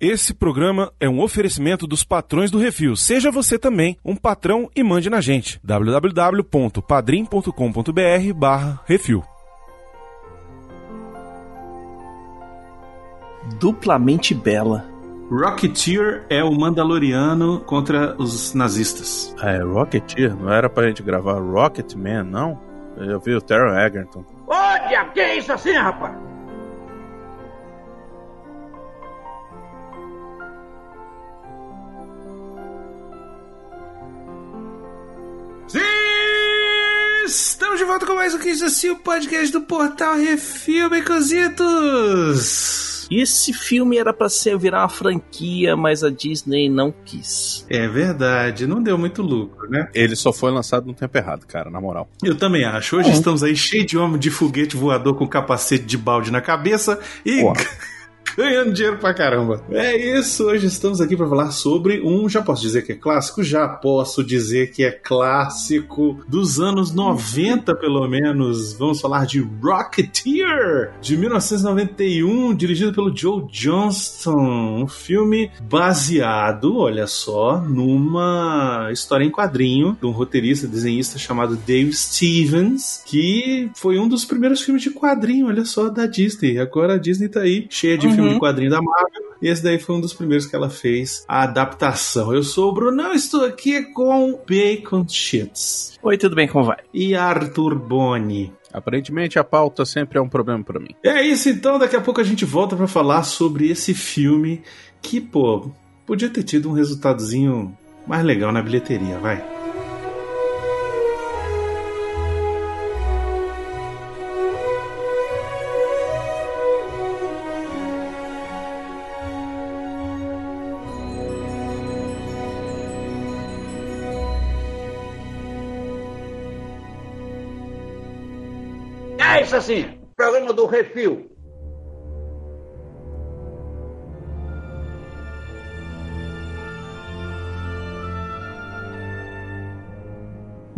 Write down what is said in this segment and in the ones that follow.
Esse programa é um oferecimento dos patrões do Refil. Seja você também um patrão e mande na gente. www.padrim.com.br barra Refil. Duplamente bela. Rocketeer é o Mandaloriano contra os nazistas. Ah, é Rocketeer? Não era pra gente gravar Rocketman, não? Eu vi o Taron Egerton. Ô, diabo, que é isso assim, rapaz? Estamos de volta com mais um que isso assim, o podcast do Portal Refil, Baconzitos! Esse filme era para ser virar uma franquia, mas a Disney não quis. É verdade, não deu muito lucro, né? Ele só foi lançado no tempo errado, cara, na moral. Eu também acho. Hoje estamos aí cheio de homem de foguete voador com capacete de balde na cabeça e ganhando dinheiro pra caramba. É isso, hoje estamos aqui para falar sobre um, já posso dizer que é clássico? Já posso dizer que é clássico dos anos 90, pelo menos. Vamos falar de Rocketeer, de 1991, dirigido pelo Joe Johnston. Um filme baseado, olha só, numa história em quadrinho de um roteirista, desenhista chamado Dave Stevens, que foi um dos primeiros filmes de quadrinho, olha só, da Disney. Agora a Disney tá aí cheia de filme de quadrinho da Marvel. E esse daí foi um dos primeiros que ela fez a adaptação. Eu sou o Brunão, estou aqui com Bacon Shits Oi, tudo bem? Como vai? e Arthur Boni. Aparentemente a pauta sempre é um problema pra mim. É isso então, daqui a pouco a gente volta pra falar sobre esse filme que, pô, podia ter tido um resultadozinho mais legal na bilheteria, vai.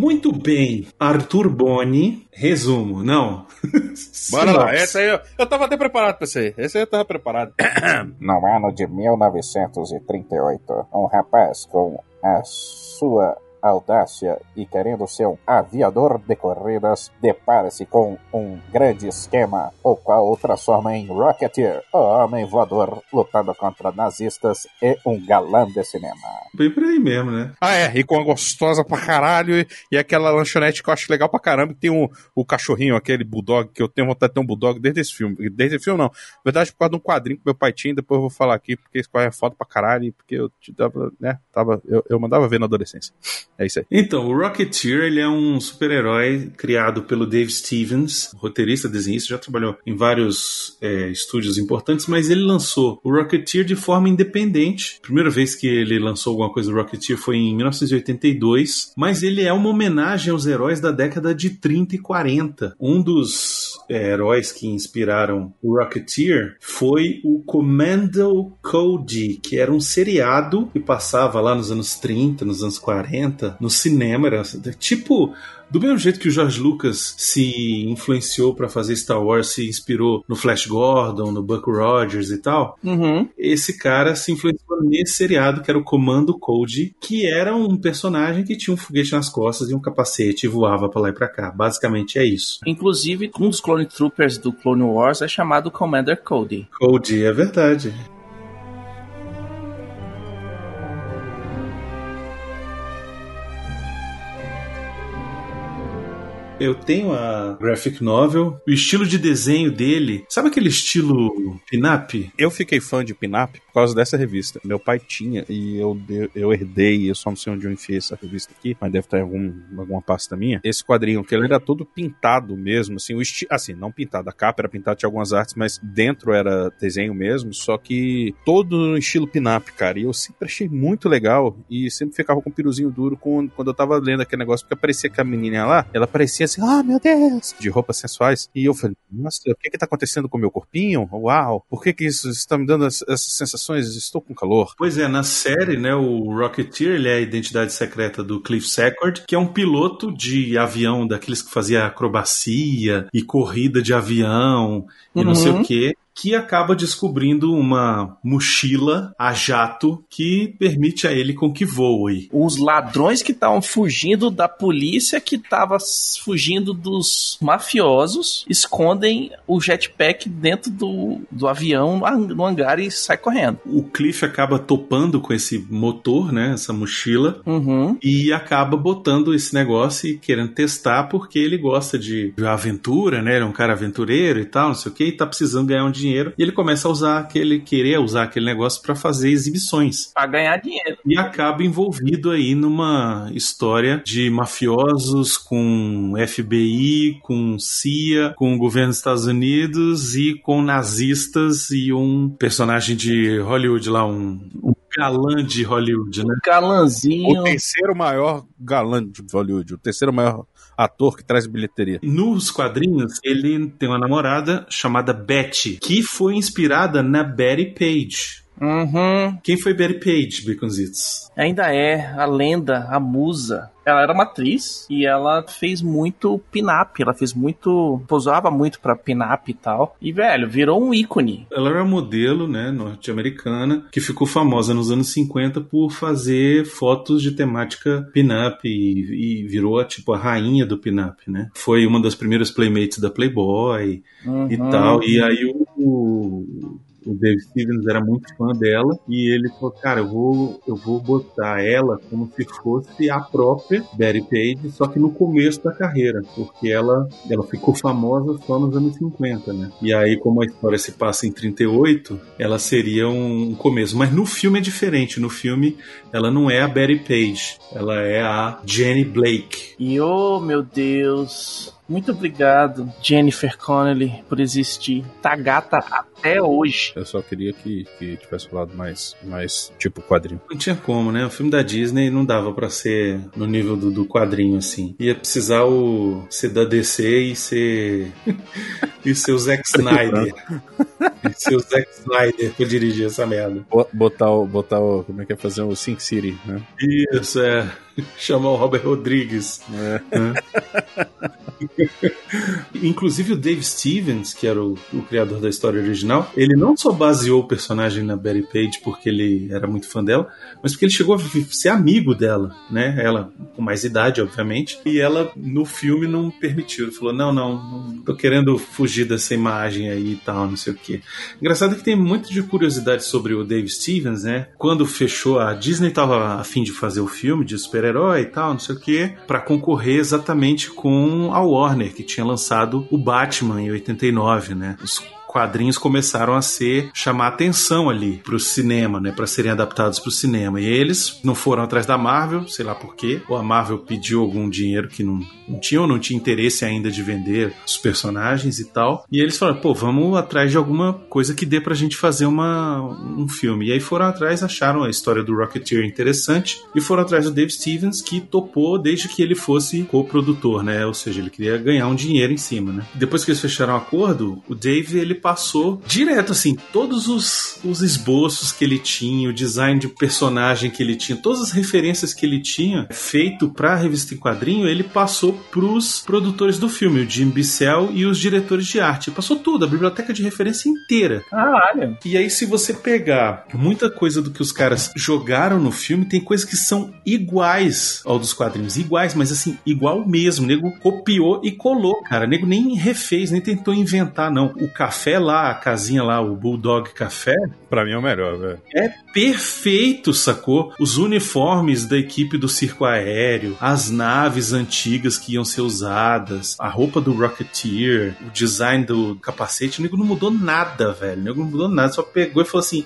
Muito bem, Arthur Boni, resumo, não. Bora lá, essa aí eu, eu tava até preparado pra isso aí. Essa aí eu tava preparado. No ano de 1938, um rapaz com a sua audácia e querendo ser um aviador de corridas, depara-se com um grande esquema, o qual o transforma em Rocketeer, o homem voador lutando contra nazistas e um galã de cinema. Bem por aí mesmo, né? Ah, é, e com a gostosa pra caralho e, e aquela lanchonete que eu acho legal pra caramba, que tem o, o cachorrinho, aquele bulldog, que eu tenho vontade de ter um bulldog desde esse filme. Desde esse filme, não. Na verdade, por causa de um quadrinho que meu pai tinha, depois eu vou falar aqui, porque esse quadrinho é foda pra caralho, e porque eu te dava, né, tava, eu, eu mandava ver na adolescência. É isso aí. Então, o Rocketeer ele é um super-herói criado pelo Dave Stevens, roteirista, desenhista, já trabalhou em vários é, estúdios importantes, mas ele lançou o Rocketeer de forma independente. Primeira vez que ele lançou alguma coisa do Rocketeer foi em 1982, mas ele é uma homenagem aos heróis da década de 30 e 40. Um dos é, heróis que inspiraram o Rocketeer foi o Commando Cody, que era um seriado que passava lá nos anos 30, nos anos 40, no cinema, era tipo do mesmo jeito que o George Lucas se influenciou para fazer Star Wars, se inspirou no Flash Gordon, no Buck Rogers e tal, Uhum. esse cara se influenciou nesse seriado que era o Comando Code, que era um personagem que tinha um foguete nas costas e um capacete e voava pra lá e pra cá. Basicamente é isso. Inclusive, um dos Clone Troopers do Clone Wars é chamado Commander Cody. Code é verdade. Eu tenho a graphic novel, o estilo de desenho dele, sabe aquele estilo pin-up? Eu fiquei fã de Pinap por causa dessa revista. Meu pai tinha e eu, eu herdei, eu só não sei onde eu enfiei essa revista aqui, mas deve estar em algum, alguma pasta minha. Esse quadrinho, que ele era todo pintado mesmo, assim, o esti assim, não pintado, a capa era pintada de algumas artes, mas dentro era desenho mesmo, só que todo no estilo Pinap, cara. E eu sempre achei muito legal e sempre ficava com o piruzinho duro quando, quando eu tava lendo aquele negócio, porque aparecia que a menininha lá, ela parecia assim, ah, meu Deus, de roupas sensuais. E eu falei, nossa, o que que tá acontecendo com o meu corpinho? Uau, por que que isso está me dando as- essas sensações? Estou com calor. Pois é, na série, né, o Rocketeer, ele é a identidade secreta do Cliff Secord, que é um piloto de avião, daqueles que fazia acrobacia e corrida de avião e não Uhum. sei o quê. Que acaba descobrindo uma mochila a jato que permite a ele com que voe. Os ladrões que estavam fugindo da polícia que estava fugindo dos mafiosos escondem o jetpack dentro do, do avião no hangar e sai correndo. O Cliff acaba topando com esse motor, né? Essa mochila. Uhum. E acaba botando esse negócio e querendo testar porque ele gosta de, de aventura, né? Ele é um cara aventureiro e tal, não sei o que, e tá precisando ganhar um dinheiro. E ele começa a usar aquele, querer usar aquele negócio para fazer exibições. Pra ganhar dinheiro. E acaba envolvido aí numa história de mafiosos com FBI, com CIA, com o governo dos Estados Unidos e com nazistas e um personagem de Hollywood lá, um, um galã de Hollywood, né? Galanzinho. O terceiro maior galã de Hollywood, o terceiro maior ator que traz bilheteria. Nos quadrinhos, ele tem uma namorada chamada Betty, que foi inspirada na Betty Page. Uhum. Quem foi Betty Page, Baconzitos? Ainda é a lenda, a musa. Ela era uma atriz e ela fez muito pin-up. Ela fez muito. posava muito pra pin-up e tal. E, velho, virou um ícone. Ela era modelo, né, norte-americana, que ficou famosa nos anos 50 por fazer fotos de temática pin-up e, e virou, tipo, a rainha do pin-up, né? Foi uma das primeiras playmates da Playboy Uhum. e tal. E aí o, o, Dave Stevens era muito fã dela e ele falou, cara, eu vou, eu vou botar ela como se fosse a própria Betty Page, só que no começo da carreira, porque ela, ela ficou famosa só nos anos 50, né? E aí, como a história se passa em 38, ela seria um começo. Mas no filme é diferente. No filme, ela não é a Betty Page, ela é a Jenny Blake. E oh meu Deus. Muito obrigado, Jennifer Connelly, por existir. Tá gata até hoje. Eu só queria que, que tivesse falado mais, mais tipo quadrinho. Não tinha como, né? O filme da Disney não dava pra ser no nível do, do quadrinho, assim. Ia precisar o, ser da DC e ser. e ser o Zack Snyder. e ser o Zack Snyder pra dirigir essa merda. Bo- Botar o. Botar o. Como é que é fazer o Sin City, né? Isso, é. Chamar o Robert Rodrigues. É. Inclusive o Dave Stevens, que era o, o criador da história original, ele não só baseou o personagem na Betty Page porque ele era muito fã dela, mas porque ele chegou a ser amigo dela, né? Ela com mais idade, obviamente, e ela no filme não permitiu. Ele falou: não, não, não tô querendo fugir dessa imagem aí e tal, não sei o quê. Engraçado que tem muito de curiosidade sobre o Dave Stevens, né? Quando fechou, a Disney tava a fim de fazer o filme de super-herói e tal, não sei o quê, pra concorrer exatamente com a Warner, que tinha lançado o Batman em 89, né? Os quadrinhos começaram a ser chamar atenção ali pro cinema, né, para serem adaptados pro cinema. E eles não foram atrás da Marvel, sei lá por quê, ou a Marvel pediu algum dinheiro que não, não tinha ou não tinha interesse ainda de vender os personagens e tal. E eles falaram, pô, vamos atrás de alguma coisa que dê pra gente fazer uma, um filme. E aí foram atrás, acharam a história do Rocketeer interessante e foram atrás do Dave Stevens, que topou desde que ele fosse co-produtor, né? Ou seja, ele queria ganhar um dinheiro em cima, né? Depois que eles fecharam o acordo, o Dave ele passou direto assim, todos os, os esboços que ele tinha, o design de personagem que ele tinha, todas as referências que ele tinha feito pra revista em quadrinho, ele passou pros produtores do filme, o Jim Bissell e os diretores de arte. Passou tudo, a biblioteca de referência inteira. Caralho. E aí, se você pegar muita coisa do que os caras jogaram no filme, tem coisas que são iguais ao dos quadrinhos. Iguais, mas assim, igual mesmo. O nego copiou e colou, cara. O nego nem refez, nem tentou inventar, não. O café lá, a casinha lá, o Bulldog Café, Pra mim é o melhor, velho. é perfeito, sacou? Os uniformes da equipe do circo aéreo, as naves antigas que iam ser usadas, a roupa do Rocketeer, o design do capacete, o nego não mudou nada, velho. O nego não mudou nada, só pegou e falou assim: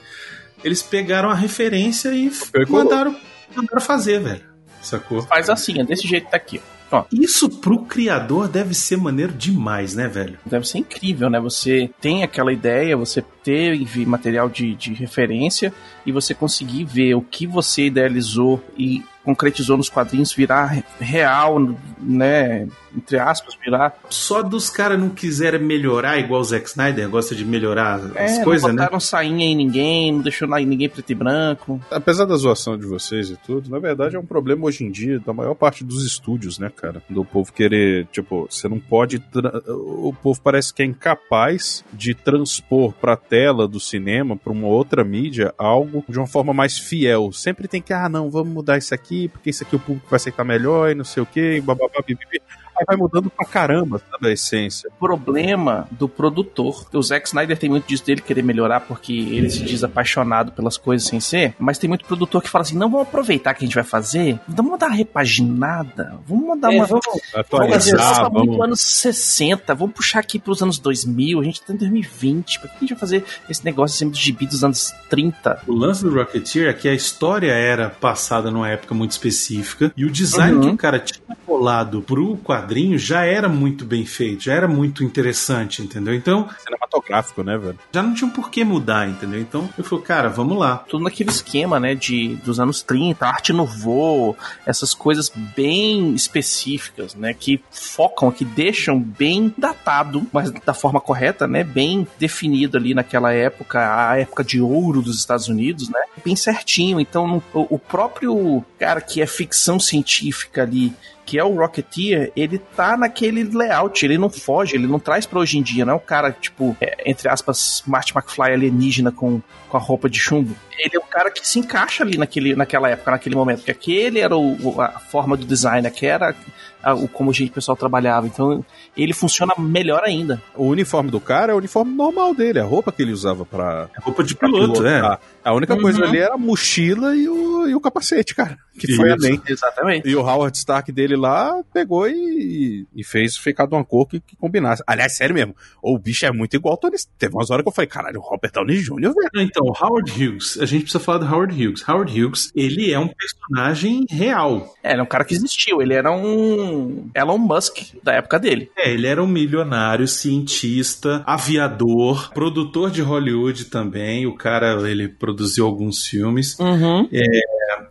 eles pegaram a referência e mandaram, mandaram fazer, velho. Sacou? Faz assim, é desse jeito que tá aqui. ó. Isso pro criador deve ser maneiro demais, né, velho? Deve ser incrível, né? Você tem aquela ideia, você teve material de, de referência e você conseguir ver o que você idealizou e concretizou nos quadrinhos virar re- real né, entre aspas, virar. Só dos caras não quiserem melhorar igual o Zack Snyder, gosta de melhorar as É, coisas, não né? botaram sainha em ninguém, não deixou ninguém preto e branco. Apesar da zoação de vocês e tudo, na verdade é um problema hoje em dia da maior parte dos estúdios, né, cara? Do povo querer, tipo, você não pode. O povo parece que é incapaz de transpor pra tela do cinema, pra uma outra mídia, algo de uma forma mais fiel. Sempre tem que, ah, não, vamos mudar isso aqui, porque isso aqui o público vai aceitar melhor e não sei o quê, e bababá, bibibi. Aí vai mudando pra caramba, sabe, a essência. Problema do produtor. O Zack Snyder tem muito disso dele querer melhorar porque ele se diz apaixonado pelas coisas sem ser, mas tem muito produtor que fala assim: não, vamos aproveitar que a gente vai fazer, vamos dar uma repaginada, vamos dar É, uma. vamos- Vamos fazer isso Atualizar, muito vamos. anos 60, vamos puxar aqui pros anos 2000, a gente tá em 2020, por que a gente vai fazer esse negócio sempre de gibi dos anos 30? O lance do Rocketeer é que a história era passada numa época muito específica e o design Uhum. que o cara tinha colado pro quadrinho já era muito bem feito, já era muito interessante, entendeu? Então Cinematográfico, né, velho? já não tinha por que mudar, entendeu? Então eu falei, cara, vamos lá. Tudo naquele esquema, né, de, dos anos 30, arte nouveau, essas coisas bem específicas, né, que focam, que deixam bem datado, mas da forma correta, né, bem definido ali naquela época, a época de ouro dos Estados Unidos, né, bem certinho. Então, o, o próprio cara que é ficção científica ali, que é o Rocketeer, ele tá naquele layout, ele não foge, ele não traz pra hoje em dia, não é o cara, tipo, é, entre aspas, Marty McFly alienígena com, com a roupa de chumbo. Ele é o cara que se encaixa ali naquele, naquela época, naquele momento, porque aquele era o, a forma do design, que era a- o como o pessoal trabalhava. Então, ele funciona melhor ainda. O uniforme do cara é o uniforme normal dele, a roupa que ele usava pra, Roupa de piloto, né? A única Uhum. coisa ali era a mochila e o, e o capacete, cara. Que foi Isso. além. Exatamente. E o Howard Stark dele lá pegou e, e fez ficar de uma cor que, que combinasse. Aliás, sério mesmo, o bicho é muito igual ao Tony. Teve umas horas que eu falei, caralho, o Robert Downey Jr., velho. Então, Howard Hughes, a gente precisa falar do Howard Hughes. Howard Hughes, ele é um personagem real. É, ele é um cara que existiu. Ele era um Elon Musk da época dele. É, ele era um milionário, cientista, aviador, produtor de Hollywood também. O cara, ele produziu alguns filmes. Uhum.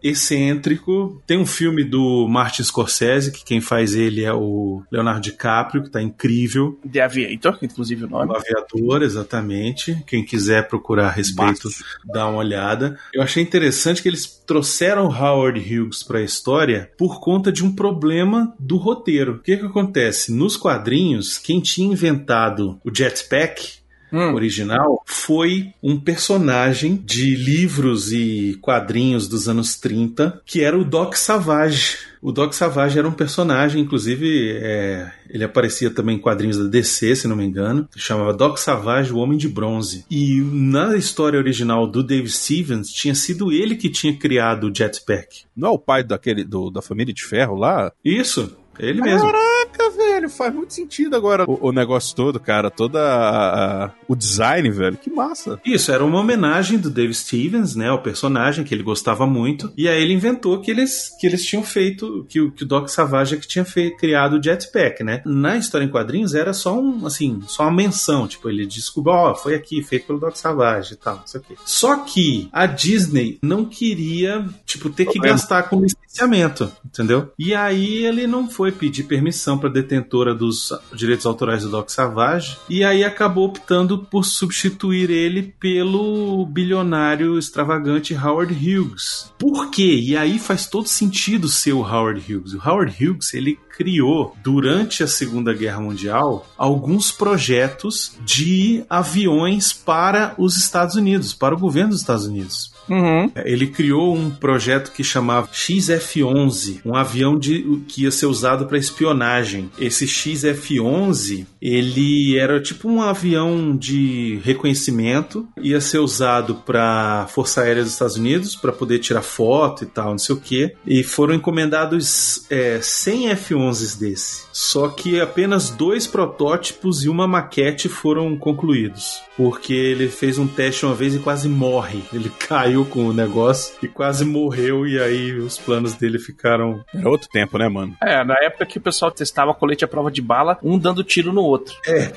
Excêntrico. Tem um filme do Martin Scorsese, que quem faz ele é o Leonardo DiCaprio, que tá incrível. The Aviator, inclusive o nome. O aviador, exatamente. Quem quiser procurar a respeito, dá uma olhada. Eu achei interessante que eles trouxeram Howard Hughes para a história por conta de um problema do roteiro. O que que acontece? Nos quadrinhos, quem tinha inventado o jetpack Hum. original foi um personagem de livros e quadrinhos dos anos 30 que era o Doc Savage. O Doc Savage era um personagem, inclusive é, ele aparecia também em quadrinhos da DC, se não me engano. Chamava Doc Savage, o Homem de Bronze. E na história original do Dave Stevens, tinha sido ele que tinha criado o jetpack. Não é o pai daquele, do, da família de ferro lá? Isso, ele mesmo. Caraca, velho, faz muito sentido agora o, o negócio todo, cara. Toda a- a- o design, velho. Que massa. Isso, era uma homenagem do Dave Stevens, né, ao personagem que ele gostava muito. E aí ele inventou que eles, que eles tinham feito, que, o- que o Doc Savage é que tinha fe- criado o jetpack, né? Na história em quadrinhos era só um, assim, só uma menção, tipo, ele descobriu, ó, foi aqui, feito pelo Doc Savage e tal, não sei o quê. Só que a Disney não queria, tipo, ter que gastar com licenciamento, entendeu? E aí ele não foi pedir permissão para detentora dos direitos autorais do Doc Savage e aí acabou optando por substituir ele pelo bilionário extravagante Howard Hughes. Por quê? E aí faz todo sentido ser o Howard Hughes. O Howard Hughes, ele criou durante a Segunda Guerra Mundial alguns projetos de aviões para os Estados Unidos, para o governo dos Estados Unidos. Uhum. Ele criou um projeto que chamava XF-11, um avião de, que ia ser usado para espionagem. Esse XF-11, ele era tipo um avião de reconhecimento, ia ser usado para Força Aérea dos Estados Unidos para poder tirar foto e tal, não sei o que. E foram encomendados é, 100 F-11s desse. Só que apenas dois protótipos e uma maquete foram concluídos, porque ele fez um teste uma vez e quase morre. Ele caiu com o negócio e quase morreu e aí os planos dele ficaram Era outro tempo, né, mano? É, na época que o pessoal testava colete à prova de bala, um dando tiro no outro.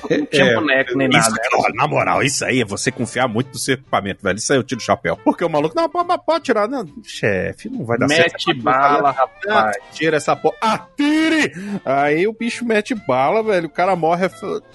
Não tinha é, boneco nem Isso, nada. ó, na moral, isso aí é você confiar muito no seu equipamento, velho. Isso aí eu tiro o chapéu. Porque o maluco, não, pode, pode tirar. Não, chefe, não vai dar certo. Mete bala, Ah, rapaz. tira essa porra. Atire! Aí o bicho mete bala, velho. O cara morre.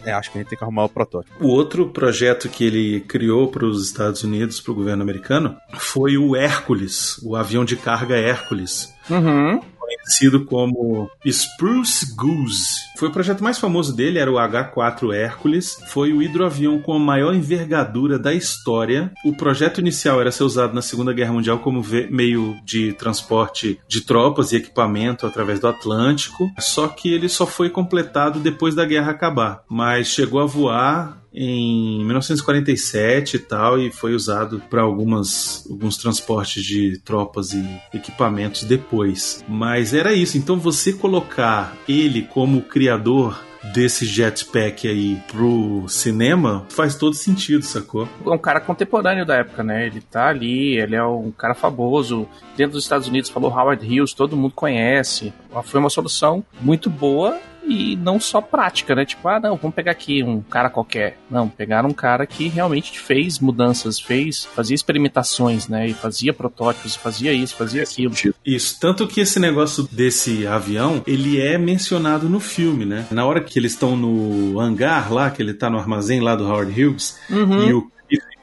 É, acho que a gente tem que arrumar o protótipo. O outro projeto que ele criou para os Estados Unidos, para o governo americano, foi o Hércules, o avião de carga Hércules. Uhum. Conhecido como Spruce Goose. Foi o projeto mais famoso dele, era o H-4 Hércules. Foi o hidroavião com a maior envergadura da história. O projeto inicial era ser usado na Segunda Guerra Mundial como meio de transporte de tropas e equipamento através do Atlântico. Só que ele só foi completado depois da guerra acabar. Mas chegou a voar em 1947 e tal e foi usado para algumas alguns transportes de tropas e equipamentos depois. Mas era isso. Então você colocar ele como criador desse jetpack aí pro cinema faz todo sentido, sacou? É um cara contemporâneo da época, né? Ele tá ali, ele é um cara famoso. Dentro dos Estados Unidos falou Howard Hughes, todo mundo conhece. Foi uma solução muito boa e não só prática, né? Tipo, ah, não, vamos pegar aqui um cara qualquer. Não, pegaram um cara que realmente fez mudanças, fez, fazia experimentações, né? E fazia protótipos, fazia isso, fazia aquilo. Isso, tanto que esse negócio desse avião, ele é mencionado no filme, né? Na hora que eles estão no hangar lá, que ele tá no armazém lá do Howard Hughes, Uhum. e o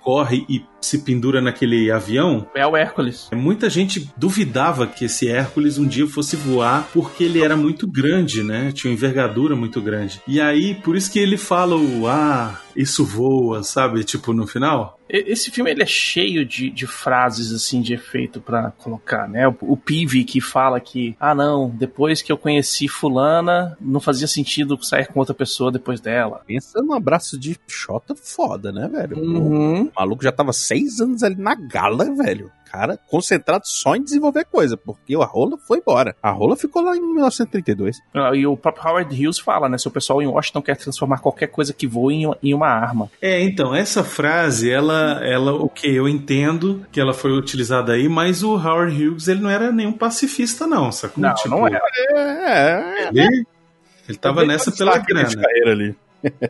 corre e se pendura naquele avião, É o Hércules. muita gente duvidava que esse Hércules um dia fosse voar porque ele era muito grande, né? Tinha uma envergadura muito grande. E aí, por isso que ele fala o ah, isso voa, sabe? Tipo, no final. Esse filme ele é cheio de, de frases assim de efeito pra colocar, né? O, o Peavy que fala que, ah não, depois que eu conheci fulana, não fazia sentido sair com outra pessoa depois dela. Pensa num abraço de Xota foda, né, velho? Uhum. O maluco já tava seis anos ali na gala, velho. Cara, concentrado só em desenvolver coisa, porque a rola foi embora. A rola ficou lá em 1932. Ah, E o próprio Howard Hughes fala, né? Se o pessoal em Washington quer transformar qualquer coisa que voe em, em uma arma. É, então, essa frase, ela, ela, ok, eu entendo que ela foi utilizada aí, mas o Howard Hughes, ele não era nenhum pacifista, não, sacou? Não, Tipo, não era. É, é. Ele, ele tava nessa pela grana. carreira ali.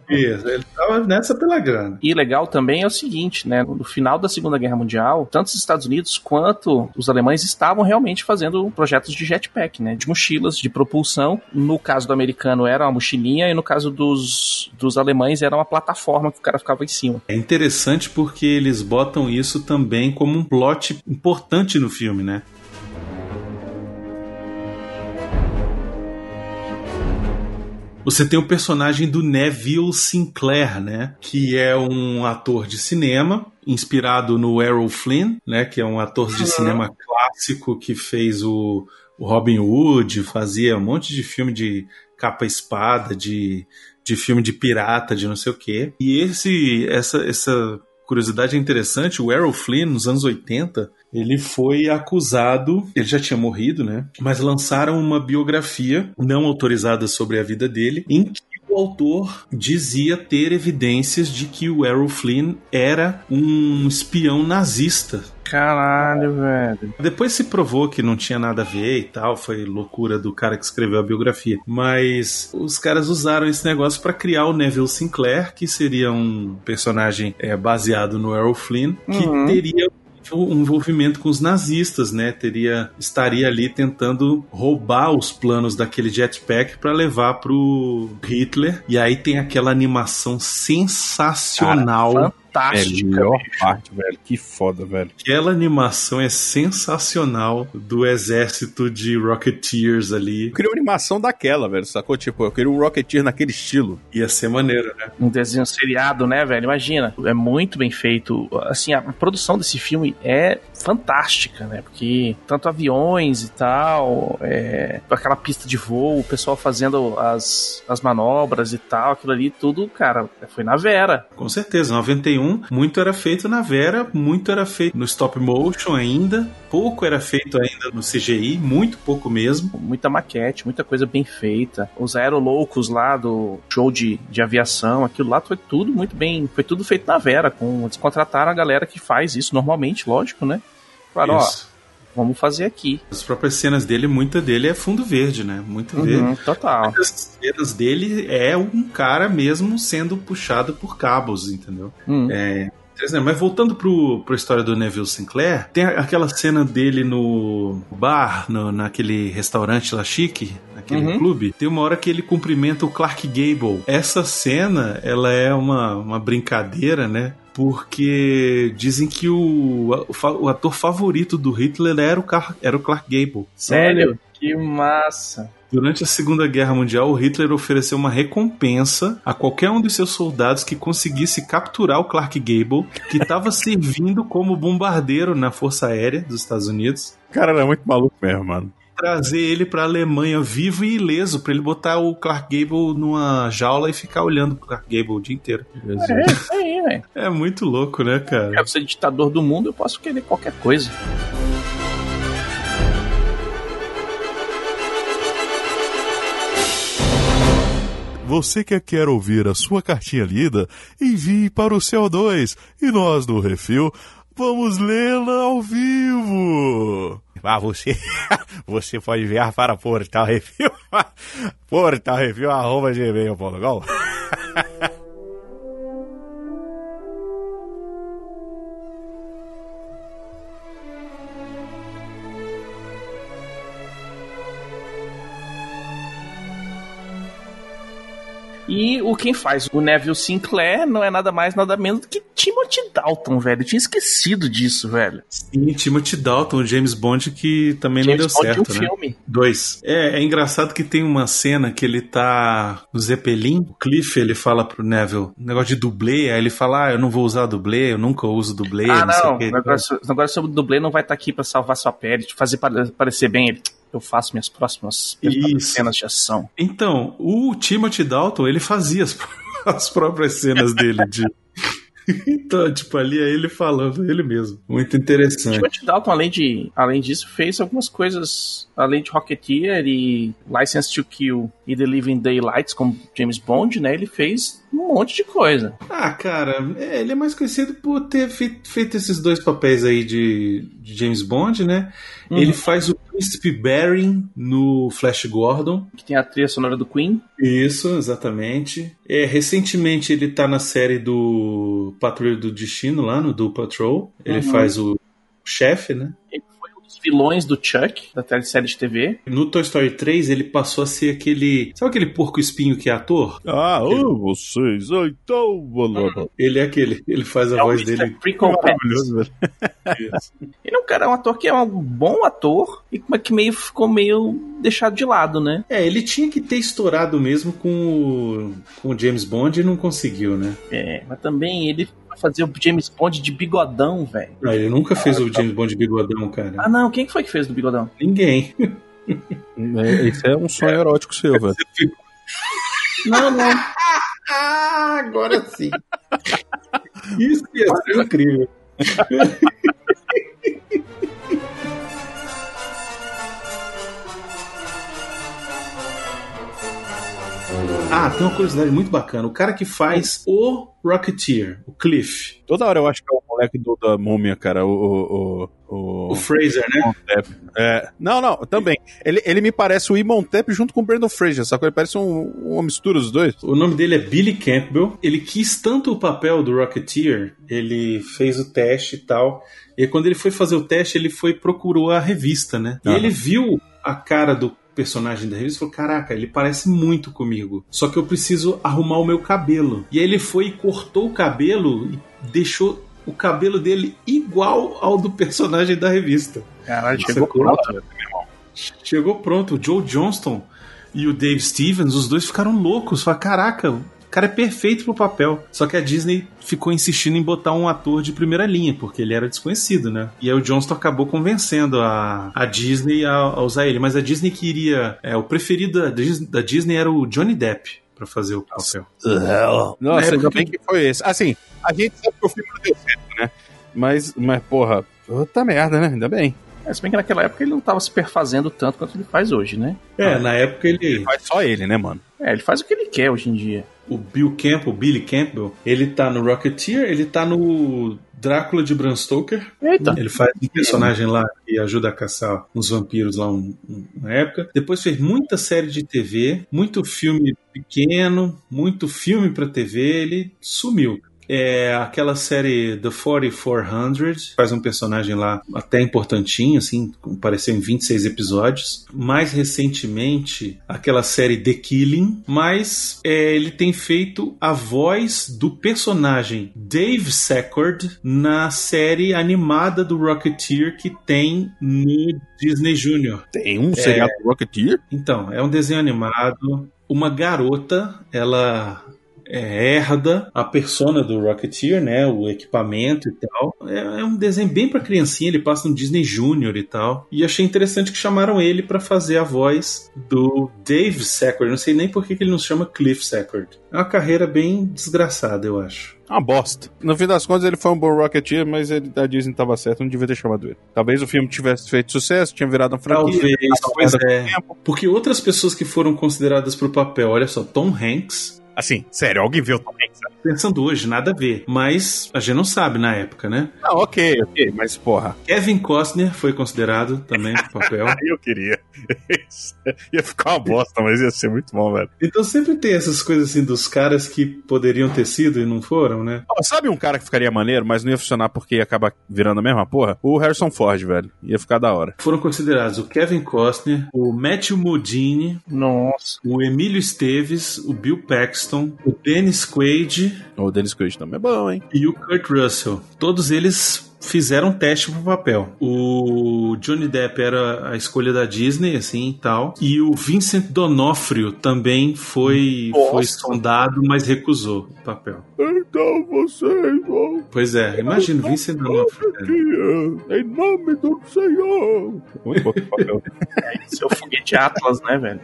Isso, ele tava nessa pela grana. E legal também é o seguinte, né? No final da Segunda Guerra Mundial, tanto os Estados Unidos quanto os alemães estavam realmente fazendo projetos de jetpack, né? De mochilas, de propulsão. No caso do americano era uma mochilinha e no caso dos, dos alemães era uma plataforma que o cara ficava em cima. É interessante porque eles botam isso também como um plot importante no filme, né? Você tem o personagem do Neville Sinclair, né? Que é um ator de cinema inspirado no Errol Flynn, né? Que é um ator de cinema clássico que fez o, o Robin Hood, fazia um monte de filme de capa espada, de, de filme de pirata, de não sei o quê. E esse essa essa curiosidade é interessante, o Errol Flynn nos anos 80, ele foi acusado, ele já tinha morrido, né? Mas lançaram uma biografia não autorizada sobre a vida dele, em que o autor dizia ter evidências de que o Errol Flynn era um espião nazista. Caralho, velho. Depois se provou que não tinha nada a ver e tal, foi loucura do cara que escreveu a biografia. Mas os caras usaram esse negócio para criar o Neville Sinclair, que seria um personagem é, baseado no Errol Flynn, que Uhum. teria um envolvimento com os nazistas, né? Teria estaria ali tentando roubar os planos daquele jetpack para levar pro Hitler. E aí tem aquela animação sensacional. É a Fantástica. melhor parte, velho. Que foda, velho. Aquela animação é sensacional do exército de Rocketeers ali. Eu queria uma animação daquela, velho, sacou? Tipo, eu queria um Rocketeer naquele estilo. Ia ser maneiro, né? um desenho seriado, né, velho? Imagina. É muito bem feito. Assim, a produção desse filme é fantástica, né? Porque tanto aviões e tal, é, aquela pista de voo, o pessoal fazendo as, as manobras e tal, aquilo ali tudo, cara, foi na Vera. Com certeza. 91, muito era feito na Vera, muito era feito no stop motion ainda, pouco era feito ainda no CGI, muito pouco mesmo. Muita maquete, muita coisa bem feita. Os aeroloucos lá do show de, de aviação, aquilo lá foi tudo muito bem. Foi tudo feito na Vera. Com, eles contrataram a galera que faz isso normalmente, lógico, né? Falaram, ó. Vamos fazer aqui. As próprias cenas dele, muita dele é fundo verde, né? Muito verde. Uhum, total. As cenas dele é um cara mesmo sendo puxado por cabos, entendeu? Hum. É, Mas voltando pro, pra história do Neville Sinclair, tem aquela cena dele no bar, no, naquele restaurante lá chique, naquele Uhum. clube. Tem uma hora que ele cumprimenta o Clark Gable. Essa cena, ela é uma, uma brincadeira, né? Porque dizem que o, o, ator favorito do Hitler era o, Car- era o Clark Gable. Sério? Que massa. Durante a Segunda Guerra Mundial, o Hitler ofereceu uma recompensa a qualquer um dos seus soldados que conseguisse capturar o Clark Gable, que estava servindo como bombardeiro na Força Aérea dos Estados Unidos, cara era muito maluco mesmo, mano. Trazer ele para a Alemanha vivo e ileso, para ele botar o Clark Gable numa jaula e ficar olhando pro Clark Gable o dia inteiro. É isso aí, velho. É muito louco, né, cara? Quero ser ditador do mundo, eu posso querer qualquer coisa. Você que quer ouvir a sua cartinha lida, envie para o CO2 e nós do Refil vamos lê-la ao vivo. Ah, você, você pode enviar para Portal Review, Portal Review, arroba gmail.com. E o quem faz o Neville Sinclair não é nada mais, nada menos do que Timothy Dalton, velho. Eu tinha esquecido disso, velho. E Timothy Dalton, o James Bond, que também não deu James Bond certo, um né? filme. Dois. É, é engraçado que tem uma cena que ele tá no Zeppelin. O Cliff, ele fala pro Neville um negócio de dublê. Aí ele fala: Ah, eu não vou usar dublê, eu nunca uso dublê. ah, não, sei não. o quê. O negócio, o negócio sobre dublê não vai estar aqui pra salvar sua pele, te fazer pare- parecer bem. Ele, eu faço minhas próximas cenas de ação. Então, o Timothy Dalton, ele fazia as, as próprias cenas dele de. Então, tipo, ali é ele falando, ele mesmo. Muito interessante. Timothy Dalton, além, de, além disso, fez algumas coisas, além de Rocketeer e License to Kill e The Living Daylights, como James Bond, né? Ele fez um monte de coisa. Ah, cara, é, ele é mais conhecido por ter feito, feito esses dois papéis aí de, de James Bond, né? Uhum. Ele faz o Príncipe Barry no Flash Gordon. Que tem a trilha sonora do Queen. Isso, exatamente. É, recentemente ele tá na série do Patrulha do Destino, lá no Do Patrol. Ele Uhum. faz o chefe, né? Ele vilões do Chuck, da telesérie de TV. No Toy Story 3 ele passou a ser aquele. Sabe aquele porco espinho que é ator? Ah, ô, vocês, ah, então... Ele é aquele. Ele faz a É voz dele. Maravilhoso, velho. Ele é um cara, um ator que é um bom ator e como é que meio ficou meio deixado de lado, né? É, ele tinha que ter estourado mesmo com o, com o James Bond e não conseguiu, né? É, mas também ele vai fazer o James Bond de bigodão, velho. Ah, ele nunca fez o James Bond de bigodão, cara. Ah, não, quem que foi que fez do bigodão? Ninguém. É, Esse é um sonho erótico seu, velho. Não, não. Ah, agora sim. Isso ia ser incrível. Ah, tem uma curiosidade muito bacana. O cara que faz o Rocketeer, o Cliff, Toda hora eu acho que é o moleque do, da múmia, cara. O. O, o, o Fraser, né? É, não, não, também. Ele, ele me parece o Imhotep junto com o Brandon Fraser, só que ele parece um, uma mistura dos dois. O nome dele é Billy Campbell. Ele quis tanto o papel do Rocketeer, ele fez o teste e tal. E quando ele foi fazer o teste, ele foi procurou a revista, né? E ele viu a cara do personagem da revista e falou: Caraca, ele parece muito comigo. Só que eu preciso arrumar o meu cabelo. E aí ele foi e cortou o cabelo e deixou o cabelo dele igual ao do personagem da revista. Caralho, chegou pronto. Chegou pronto. O Joe Johnston e o Dave Stevens, os dois ficaram loucos. Falaram, caraca, o cara é perfeito pro papel. Só que a Disney ficou insistindo em botar um ator de primeira linha, porque ele era desconhecido, né? E aí o Johnston acabou convencendo a, a Disney a, a usar ele. Mas a Disney queria... É, o preferido da, da Disney era o Johnny Depp pra fazer o papel. Nossa, É, ainda bem que foi esse. Assim, a gente sabe que o filme não deu certo, né? Mas, mas porra, puta merda, né? Ainda bem. É, se bem que naquela época ele não tava se perfazendo tanto quanto ele faz hoje, né? É, na época ele... Faz só ele, né, mano? É, ele faz o que ele quer hoje em dia. O Bill Campbell, Billy Campbell, ele tá no Rocketeer, ele tá no Drácula de Bram Stoker. Eita. Ele faz um personagem lá que ajuda a caçar uns vampiros lá um- um- uma época. Depois fez muita série de TV, muito filme pequeno, muito filme pra TV. Ele sumiu. É aquela série The 4400, faz um personagem lá até importantinho, assim, apareceu em 26 episódios. Mais recentemente, aquela série The Killing, mas é, ele tem feito a voz do personagem Dave Secord na série animada do Rocketeer que tem no Disney Junior. Tem um seriado do Rocketeer? Então, é um desenho animado. Uma garota, ela é, herda a persona do Rocketeer, né? O equipamento e tal. É, é um desenho bem pra criancinha, ele passa no Disney Junior e tal. E achei interessante que chamaram ele para fazer a voz do Dave Secord. Não sei nem por que que ele não se chama Cliff Secord. É uma carreira bem desgraçada, eu acho. Uma bosta. No fim das contas, ele foi um bom Rocketeer, mas ele, a Disney tava certo, não devia ter chamado ele. Talvez o filme tivesse feito sucesso, tinha virado uma franquia. Talvez, merda é. o tempo. Porque outras pessoas que foram consideradas pro papel, olha só, Tom Hanks, Assim, sério, alguém viu também, sabe? pensando hoje, nada a ver. Mas a gente não sabe na época, né? Ah, ok, ok, mas porra. Kevin Costner foi considerado também pro papel. Aí eu queria. ia ficar uma bosta, mas ia ser muito bom, velho. Então sempre tem essas coisas assim dos caras que poderiam ter sido e não foram, né? Ó, sabe um cara que ficaria maneiro, mas não ia funcionar porque ia acabar virando a mesma porra? O Harrison Ford, velho. Ia ficar da hora. Foram considerados o Kevin Costner, o Matthew Modine, Nossa. o Emílio Esteves, o Bill Paxton, o Dennis Quaid O Dennis Quaid também é bom, hein? e o Kurt Russell. Todos eles fizeram um teste pro papel. O Johnny Depp era a escolha da Disney, assim e tal. E o Vincent D'Onofrio também foi, Nossa. foi sondado, mas recusou o papel. Então vocês vão Pois é, imagina o Vincent D'Onofrio. em nome do Senhor. Muito bom papel. Seu foguete Atlas, né, velho?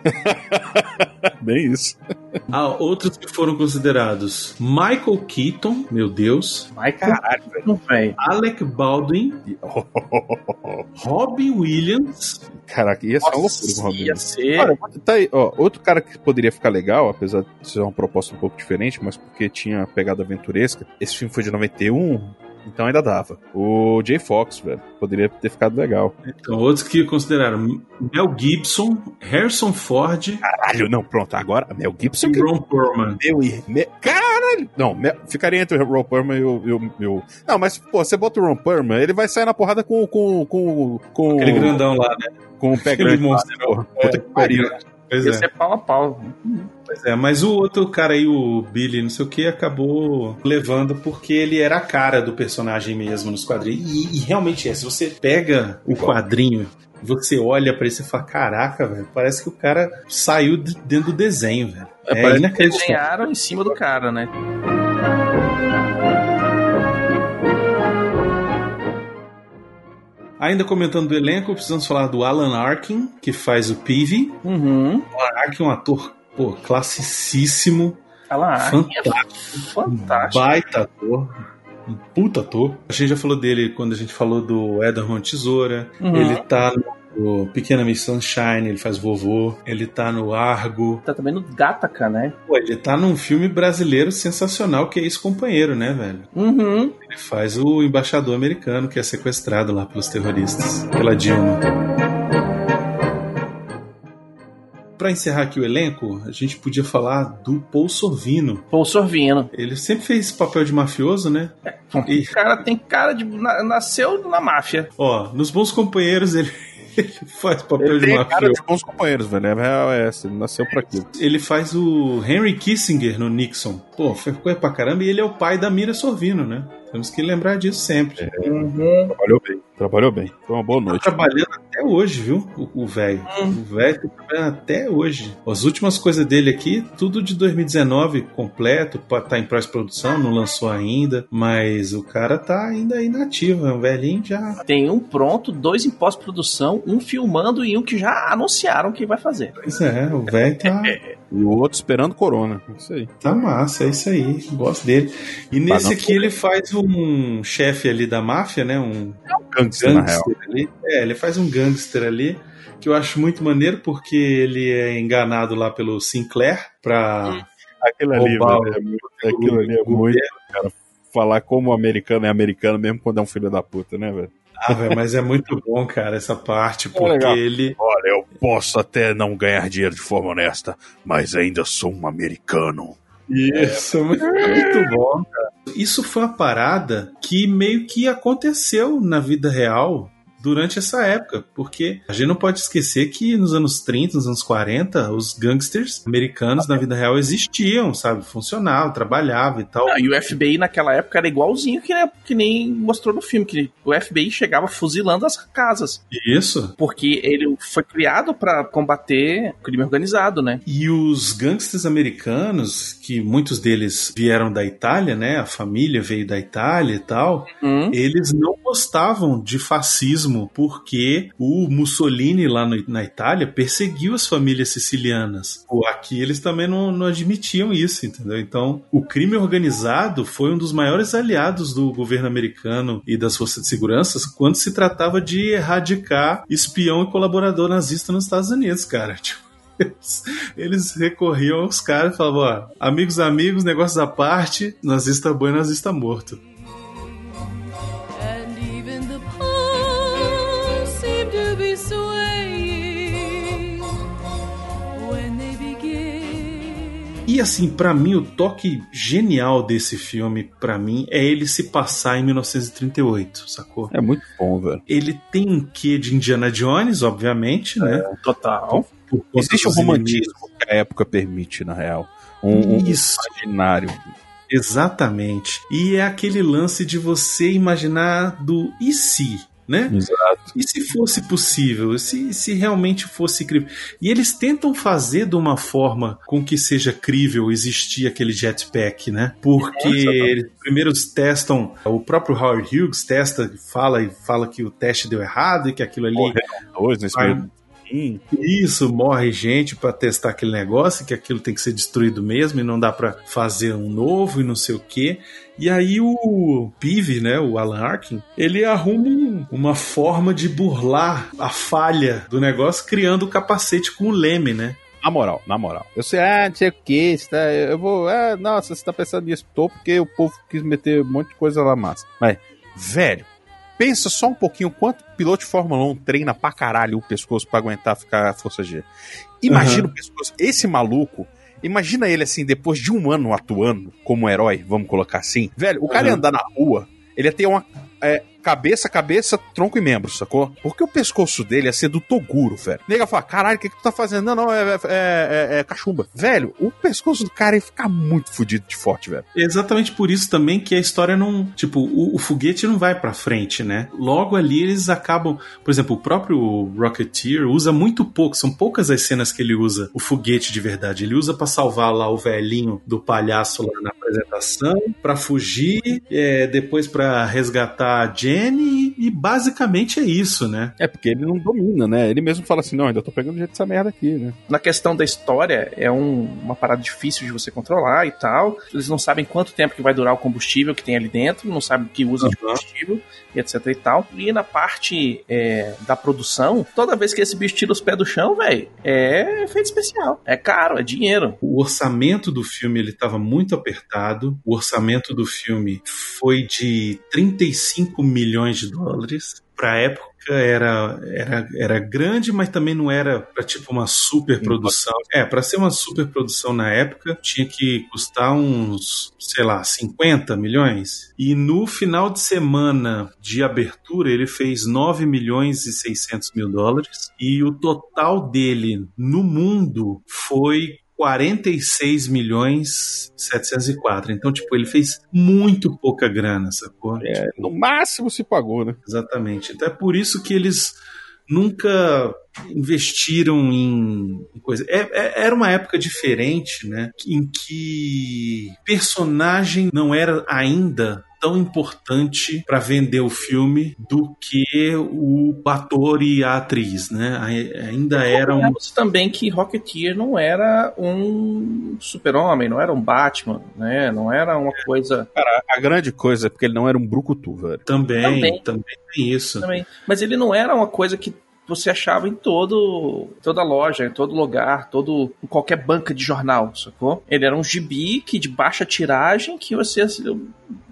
Bem isso. Ah, outros que foram considerados: Michael Keaton, meu Deus, Mas caralho, velho. Alec Baldwin, Robin Williams. Caraca, ia ser uma loucura com o Nossa, Robin. ia ser. Olha, tá aí, ó, outro cara que poderia ficar legal, apesar de ser uma proposta um pouco diferente, mas porque tinha pegada aventuresca. Esse filme foi de 91, então ainda dava. O Jay Fox, velho, poderia ter ficado legal. Então, outros que consideraram Mel Gibson, Harrison Ford Caralho, não, pronto, agora Mel Gibson e Ron Perlman. meu irmão. Caralho! Não, Mel- ficaria entre o Ron Perlman e o, e o- e o- Não, mas, pô, você bota o Ron Perlman, ele vai sair na porrada com com com com, Aquele grandão lá, né? com o pé grande. lá, né, porra? Puta que pariu. Pois Ia é, ser pau a pau. pois é. Mas o outro cara aí, o Billy, não sei o que, acabou levando porque ele era a cara do personagem mesmo nos quadrinhos. E, e realmente é. Se você pega o quadrinho, você olha pra ele e fala: Caraca, velho, parece que o cara saiu de dentro do desenho, velho. É, que inacreditável. Desenharam em cima do cara, né? Ainda comentando do elenco, precisamos falar do Alan Arkin, que faz o Peavy. Uhum. Alan Arkin é um ator, pô, classicíssimo, Ela é fantástico, fantástico. baita ator. Um puta ator. A gente já falou dele quando a gente falou do Edelman Tesoura. Uhum. Ele tá no Pequena Miss Sunshine, ele faz vovô. Ele tá no Argo. Tá também no Gataca, né? Pô, ele tá num filme brasileiro sensacional que é Ex-Companheiro, né, velho? Uhum. Ele faz o embaixador americano que é sequestrado lá pelos terroristas, pela Dilma. Pra encerrar aqui o elenco, a gente podia falar do Paul Sorvino. Paul Sorvino. Ele sempre fez papel de mafioso, né? E, O cara tem cara de. na- nasceu na máfia. ó, nos Bons Companheiros ele, ele faz papel Ele de tem cara mafioso. de bons companheiros, velho. É real é essa. Ele nasceu pra aquilo. Ele faz o Henry Kissinger no Nixon. Pô, foi coisa pra caramba. E ele é o pai da Mira Sorvino, né? Temos que lembrar disso sempre. Uhum. Trabalhou bem. Trabalhou bem. Foi uma boa Tá noite. trabalhando até hoje, viu? O velho. O velho tá trabalhando até hoje. As últimas coisas dele aqui, tudo de 2019 completo, tá em pós-produção, não lançou ainda, mas o cara tá ainda aí na ativa, o velhinho já. Tem um pronto, dois em pós-produção, um filmando e um que já anunciaram que vai fazer. Pois é, o velho tá, E o outro esperando corona. Isso aí. tá massa, é isso aí. Gosto dele. E nesse aqui ele faz um chefe ali da máfia, né? Um Gangster, na real. gangster ali. É, ele faz um gangster ali. Que eu acho muito maneiro porque ele é enganado lá pelo Sinclair pra Aquilo ali, velho, é muito, aquilo ali é muito, cara. Falar como americano é americano mesmo quando é um filho da puta, né, velho? Ah, velho, mas é muito bom, cara, essa parte, porque legal. ele. Olha, eu posso até não ganhar dinheiro de forma honesta, mas ainda sou um americano. Isso, muito, muito bom, cara. Isso foi uma parada que meio que aconteceu na vida real durante essa época, porque a gente não pode esquecer que nos anos 30, nos anos 40, os gangsters americanos na vida real existiam, sabe? Funcionavam, trabalhavam e tal. Ah, e o FBI naquela época era igualzinho que, né, que nem mostrou no filme, que o FBI chegava fuzilando as casas. Isso. Porque ele foi criado para combater crime organizado, né? E os gangsters americanos, que muitos deles vieram da Itália, né? A família veio da Itália e tal, Hum? eles não gostavam de fascismo porque o Mussolini lá no- na Itália perseguiu as famílias sicilianas. Aqui eles também não, não admitiam isso, entendeu? Então, o crime organizado foi um dos maiores aliados do governo americano e das forças de segurança quando se tratava de erradicar espião e colaborador nazista nos Estados Unidos, cara. Tipo, eles, eles recorriam aos caras e falavam, ó, amigos, amigos, negócios à parte, nazista bom e nazista morto. E assim, pra mim, o toque genial desse filme, pra mim, é ele se passar em 1938, sacou? É muito bom, velho. Ele tem um quê de Indiana Jones, obviamente, né? Total. Por conta Existe um dos inimigos. romantismo que a época permite, na real. Um, um imaginário. Exatamente. E é aquele lance de você imaginar do e se, né? Exato. E se fosse possível? Se, se realmente fosse crível? E eles tentam fazer de uma forma com que seja crível existir aquele jetpack, né? Porque eles primeiro testam, o próprio Howard Hughes testa, fala e fala que o teste deu errado e que aquilo ali. Dois nesse Vai- meio. Sim. Isso, morre gente pra testar aquele negócio, que aquilo tem que ser destruído mesmo e não dá pra fazer um novo e não sei o quê. E aí o Pive, né, o Alan Arkin, ele arruma um- uma forma de burlar a falha do negócio criando o capacete com o leme, né? Na moral, na moral. Eu sei, ah, não sei o que, tá, eu vou, ah, nossa, você tá pensando nisso, tô porque o povo quis meter um monte de coisa lá massa. Mas, velho, pensa só um pouquinho quanto piloto de Fórmula 1 treina pra caralho o pescoço pra aguentar ficar força G. Imagina o pescoço, esse maluco, imagina ele assim, depois de um ano atuando como herói, vamos colocar assim. Velho, o cara ia Uhum. andar na rua, ele ia ter uma é, cabeça, cabeça, tronco e membro, sacou? Porque o pescoço dele ia ser do Toguro, velho. Nega fala, caralho, o que, que tu tá fazendo? Não, não, é, é, é- é cachumba. Velho, o pescoço do cara ia ficar muito fudido de forte, velho. É exatamente por isso também que a história não. Tipo, o, o foguete não vai pra frente, né? Logo ali eles acabam. Por exemplo, o próprio Rocketeer usa muito pouco, são poucas as cenas que ele usa o foguete de verdade. Ele usa pra salvar lá o velhinho do palhaço lá na apresentação, pra fugir, é, depois pra resgatar a Jenny, e, basicamente é isso, né? É porque ele não domina, né? Ele mesmo fala assim, não, ainda tô pegando jeito dessa merda aqui, né? Na questão da história, é um- uma parada difícil de você controlar e tal. Eles não sabem quanto tempo que vai durar o combustível que tem ali dentro, não sabem o que usa de Uhum. combustível, e etc e tal. E na parte é, da produção, toda vez que esse bicho tira os pés do chão, velho, é efeito especial. É caro, é dinheiro. O orçamento do filme ele estava muito apertado. O orçamento do filme foi de 35 milhões de dólares. Para época era, era, era grande, mas também não era para tipo uma super produção. É, para ser uma super produção na época tinha que custar uns, sei lá, 50 milhões. E no final de semana de abertura ele fez 9 milhões e 600 mil dólares. E o total dele no mundo foi 46 milhões 704. Então, tipo, ele fez muito pouca grana, sacou? É, no máximo se pagou, né? Exatamente. Então é por isso que eles nunca investiram em em coisa. É- é- era uma época diferente, né? Em que personagem não era ainda tão importante para vender o filme do que o ator e a atriz, né? Ai- Ainda era um também que Rocketeer não era um super-homem, não era um Batman, né? Não era uma coisa Cara, a grande coisa é porque ele não era um brucutu, velho. também, Também. também tem isso. também. Mas ele não era uma coisa que você achava em todo toda loja, em todo lugar, todo em qualquer banca de jornal, sacou? Ele era um gibi que de baixa tiragem que você,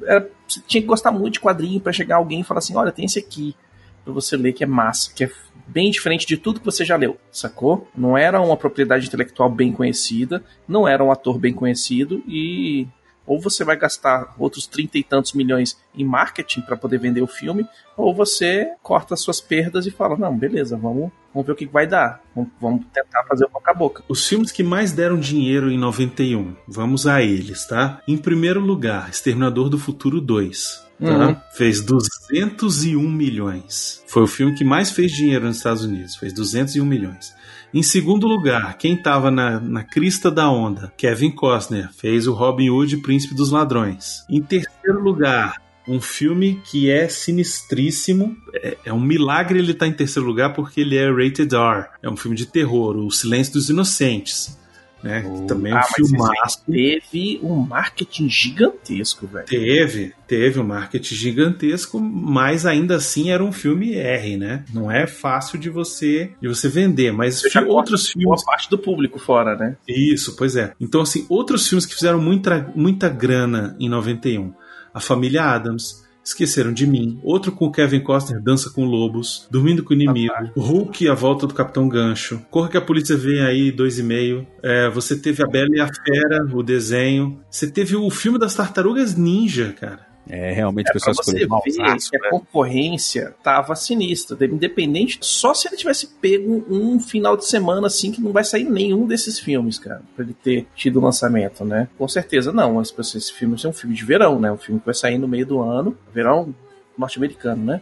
era- você tinha que gostar muito de quadrinho pra chegar alguém e falar assim, olha, tem esse aqui pra você ler que é massa, que é bem diferente de tudo que você já leu, sacou? Não era uma propriedade intelectual bem conhecida, não era um ator bem conhecido e Ou você vai gastar outros trinta e tantos milhões em marketing para poder vender o filme, ou você corta as suas perdas e fala: não, beleza, vamos, vamos ver o que vai dar. Vamos, vamos tentar fazer o boca a boca. Os filmes que mais deram dinheiro em 91, vamos a eles, tá? Em primeiro lugar, Exterminador do Futuro 2. Tá? Uhum. Fez 201 milhões. Foi o filme que mais fez dinheiro nos Estados Unidos. Fez 201 milhões. Em segundo lugar, quem estava na, na crista da onda? Kevin Costner. Fez o Robin Hood, Príncipe dos Ladrões. Em terceiro lugar, um filme que é sinistríssimo. É, é um milagre ele estar em terceiro lugar porque ele é rated R. É um filme de terror, O Silêncio dos Inocentes. Né? Que também é um Ah, filmaço. Teve um marketing gigantesco, velho. Teve, teve um marketing gigantesco, mas ainda assim era um filme R, né? Não é fácil de você de você vender, mas Você fi- outros Boa filmes parte do público fora, né? Isso, pois é. Então assim, outros filmes que fizeram muita muita grana em 91. A Família Adams, Esqueceram de Mim, outro com Kevin Costner, Dança com Lobos, Dormindo com o Inimigo, Hulk, A Volta do Capitão Gancho, Corra que a Polícia Vem Aí, dois e meio. É, você teve A Bela e a Fera, o desenho. Você teve o filme das Tartarugas Ninja, cara. É, realmente, É pra você ver que a né? concorrência tava sinistra. Independente, só se ele tivesse pego um final de semana assim que não vai sair nenhum desses filmes, cara, pra ele ter tido o lançamento, né? Com certeza não. As pessoas, esse filme é um filme de verão, né? Um filme que vai sair no meio do ano, verão norte-americano, né?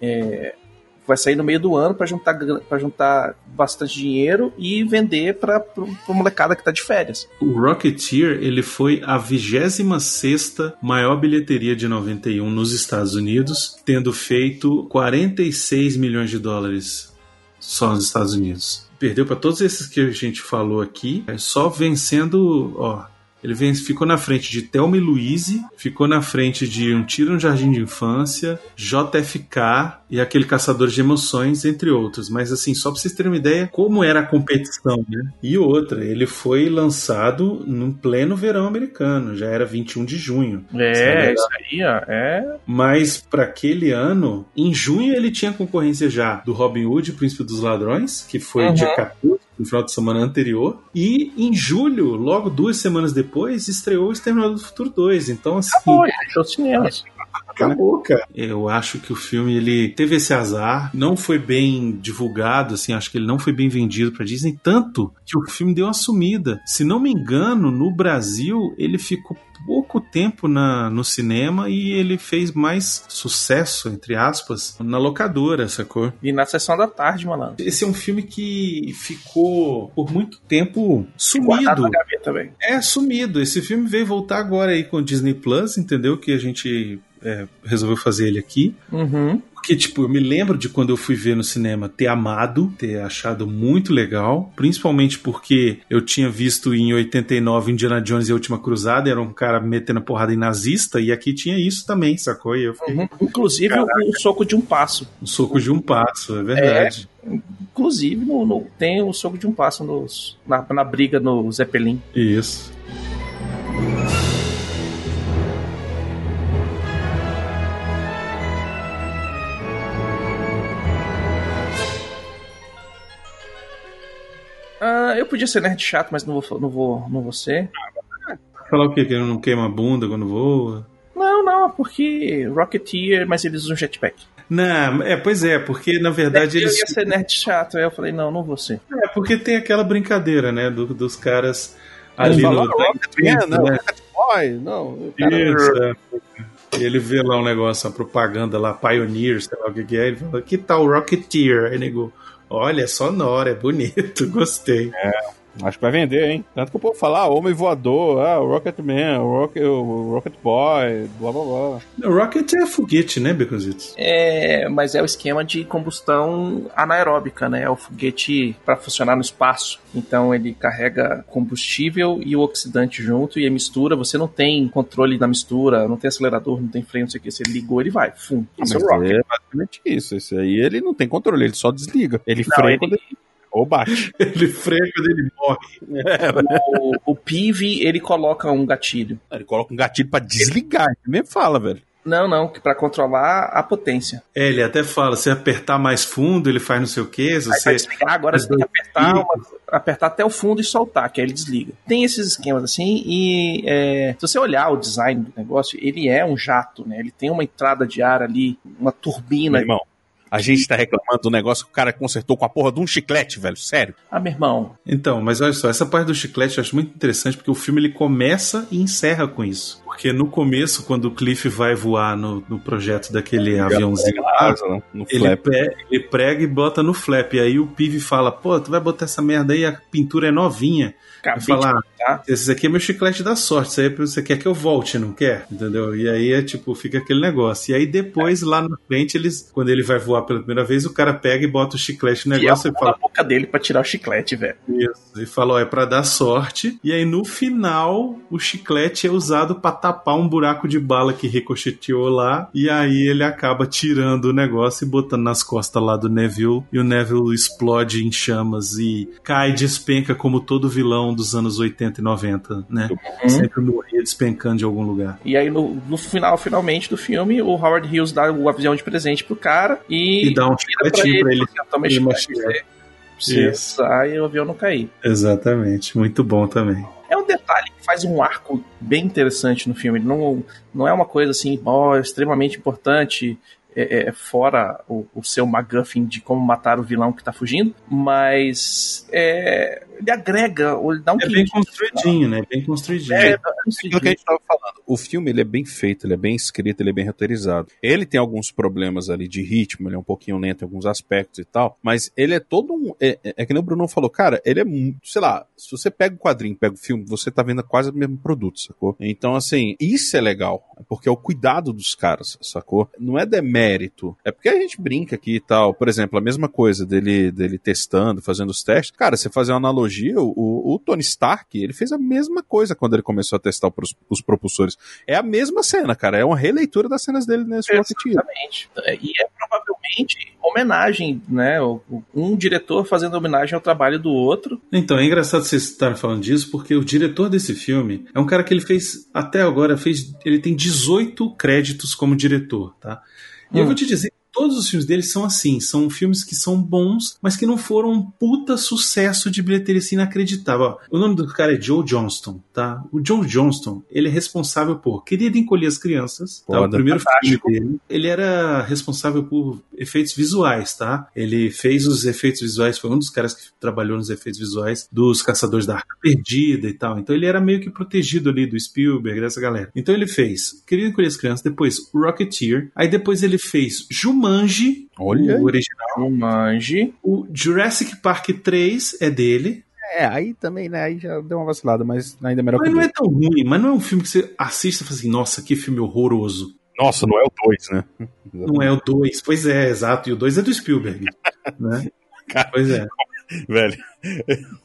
É, vai sair no meio do ano pra juntar para juntar bastante dinheiro e vender pra, pra molecada que tá de férias. O Rocketeer ele foi a 26 maior bilheteria de 91 nos Estados Unidos, tendo feito 46 milhões de dólares só nos Estados Unidos. Perdeu para todos esses que a gente falou aqui, é só vencendo, ó. Ele vem- ficou na frente de Thelma e Louise, ficou na frente de Um Tiro no Jardim de Infância, JFK e aquele Caçador de Emoções, entre outros. Mas assim, só pra vocês terem uma ideia como era a competição, né? E outra, ele foi lançado no pleno verão americano, já era 21 de junho. É, isso aí, ó. É. Mas para aquele ano, em junho ele tinha concorrência já do Robin Hood, Príncipe dos Ladrões, que foi Uhum. dia 14, no final de semana anterior. E em julho, logo duas semanas depois, estreou o Exterminador do Futuro 2. Então, assim. Acabou, fechou os cinemas. Acabou, cara. Eu acho que o filme ele teve esse azar, não foi bem divulgado, assim, acho que ele não foi bem vendido pra Disney, tanto que o filme deu uma sumida. Se não me engano, no Brasil ele ficou pouco tempo na, no cinema e ele fez mais sucesso, entre aspas, na locadora, sacou? E na sessão da tarde, malandro. Esse é um filme que ficou por muito tempo sumido. na gaveta, velho. É, sumido. Esse filme veio voltar agora aí com o Disney Plus, entendeu? Que a gente é, resolveu fazer ele aqui. Uhum. Porque, tipo, eu me lembro de quando eu fui ver no cinema ter amado, ter achado muito legal, principalmente porque eu tinha visto em 89 Indiana Jones e a Última Cruzada, era um cara metendo porrada em nazista, e aqui tinha isso também, sacou? E eu fiquei Uhum. Inclusive o, o soco de um passo. um soco de um passo, é verdade. Inclusive no, no- tem o soco de um passo nos, na, na briga no Zeppelin. Isso. Podia ser nerd chato, mas não vou, não vou, não vou ser. Falar o quê? Que não queima a bunda quando voa? Não, não, porque Rocketeer, mas eles usam jetpack. Não, é, pois é, porque na verdade eu eles ia ser nerd chato, aí eu falei, não, não vou ser. É, porque tem aquela brincadeira, né, do- dos caras ali no. Rocketman, não, né? Não. Isso, é. Ele vê lá um negócio, uma propaganda lá, Pioneer, sei lá o que, que é, ele fala, que tal Rocketeer? Aí nego, olha, é sonoro, é bonito, gostei. Acho que vai vender, hein? Tanto que o povo fala, ah, homem voador, ah, o Rocketman, o, Rocket, o Rocket Boy, blá blá blá. O Rocket é foguete, né, Beconzitos? É, mas é o esquema de combustão anaeróbica, né? É o foguete para funcionar no espaço. Então ele carrega combustível e o oxidante junto e a mistura. Você não tem controle da mistura, não tem acelerador, não tem freio, não sei o que. Você ligou, ele vai. Fum. Isso é o rocket. é basicamente isso. Esse aí ele não tem controle, ele só desliga. Ele Não, freia ele- quando ele... Ou bate. Ele freia quando ele morre. O, o PIV, ele coloca um gatilho. Ele coloca um gatilho pra desligar. Ele mesmo fala, velho. Não, não, que para controlar a potência. É, ele até fala, se apertar mais fundo, ele faz não sei o se vai você... desligar, agora você tem que apertar apertar, uma- apertar até o fundo e soltar, que aí ele desliga. Tem esses esquemas assim, e é, se você olhar o design do negócio, ele é um jato, né? Ele tem uma entrada de ar ali, uma turbina. Meu irmão, a gente tá reclamando do negócio que o cara consertou com a porra de um chiclete, velho. Sério. Ah, meu irmão, Então, mas olha só, essa parte do chiclete eu acho muito interessante porque o filme ele começa e encerra com isso. Porque no começo, quando o Cliff vai voar no, no projeto daquele aviãozinho lá, né? Ele, flap. pre- ele prega e bota no flap. E aí o Pive fala: pô, tu vai botar essa merda aí, a pintura é novinha. acabei falar, de tá? Esse aqui é meu chiclete da sorte. Isso aí é você quer que eu volte, não quer? Entendeu? E aí é tipo, fica aquele negócio. E aí depois, lá na frente, eles, quando ele vai voar pela primeira vez, o cara pega e bota o chiclete no E negócio a e mão fala. na boca dele pra tirar o chiclete, velho. Isso. E fala, ó, é pra dar sorte. E aí no final, o chiclete é usado pra tapar um buraco de bala que ricocheteou lá. E aí ele acaba tirando o negócio e botando nas costas lá do Neville. E o Neville explode em chamas e cai, despenca como todo vilão dos anos 80 e 90, né? Sempre morria despencando de algum lugar. E aí, no, no final, finalmente, do filme, o Howard Hughes dá o avião de presente pro cara e, E dá um vira pra pra ele. ó, Toma ele você Isso. usar e o avião não cair. Exatamente. Muito bom também. É um detalhe que faz um arco bem interessante no filme. Não, não é uma coisa assim, ó, extremamente importante, é, é, fora o, o seu MacGuffin de como matar o vilão que tá fugindo, mas é, ele agrega, ou ele dá um É bem construidinho, né? Bem construidinho. É, Aquilo que a gente tava falando. O filme ele é bem feito, ele é bem escrito, ele é bem roteirizado. Ele tem alguns problemas ali de ritmo, ele é um pouquinho lento em alguns aspectos e tal, mas ele é todo um. É, é, é que nem o Bruno falou, cara, ele é muito. Sei lá, se você pega o quadrinho, pega o filme, você tá vendo quase o mesmo produto, sacou? Então, assim, isso é legal, porque é o cuidado dos caras, sacou? Não é demérito. É porque a gente brinca aqui e tal. Por exemplo, a mesma coisa dele, dele testando, fazendo os testes. Cara, você fazer uma analogia, o, o Tony Stark, ele fez a mesma coisa quando ele começou a testar os, os propulsores. É a mesma cena, cara. É uma releitura das cenas dele nesse Rocketeer. Exatamente. E é provavelmente homenagem, né? Um diretor fazendo homenagem ao trabalho do outro. Então, é engraçado vocês estarem falando disso, porque o diretor desse filme é um cara que ele fez, até agora, fez. Ele tem 18 créditos como diretor, tá? E eu Hum. vou te dizer. Todos os filmes dele são assim, são filmes que são bons, mas que não foram um puta sucesso de bilheteria assim, inacreditável. O nome do cara é Joe Johnston, tá? O Joe Johnston, ele é responsável por Querida Encolher as Crianças, tá? O primeiro Fantástico. filme dele. Ele era responsável por efeitos visuais, tá? Ele fez os efeitos visuais, foi um dos caras que trabalhou nos efeitos visuais dos Caçadores da Arca Perdida e tal. Então ele era meio que protegido ali do Spielberg, dessa galera. Então ele fez Querido Encolher as Crianças, depois Rocketeer, aí depois ele fez Jumanji, Olha. o original. O Manji. O Jurassic Park 3 é dele. É, aí também, né? Aí já deu uma vacilada, mas ainda é melhor Mas que não é dois. tão ruim, mas não é um filme que você assista e fala assim, nossa, que filme horroroso. Nossa, não é o 2, né? Não é o 2. Pois é, exato. E o 2 é do Spielberg. né? Cara. Pois é. Velho,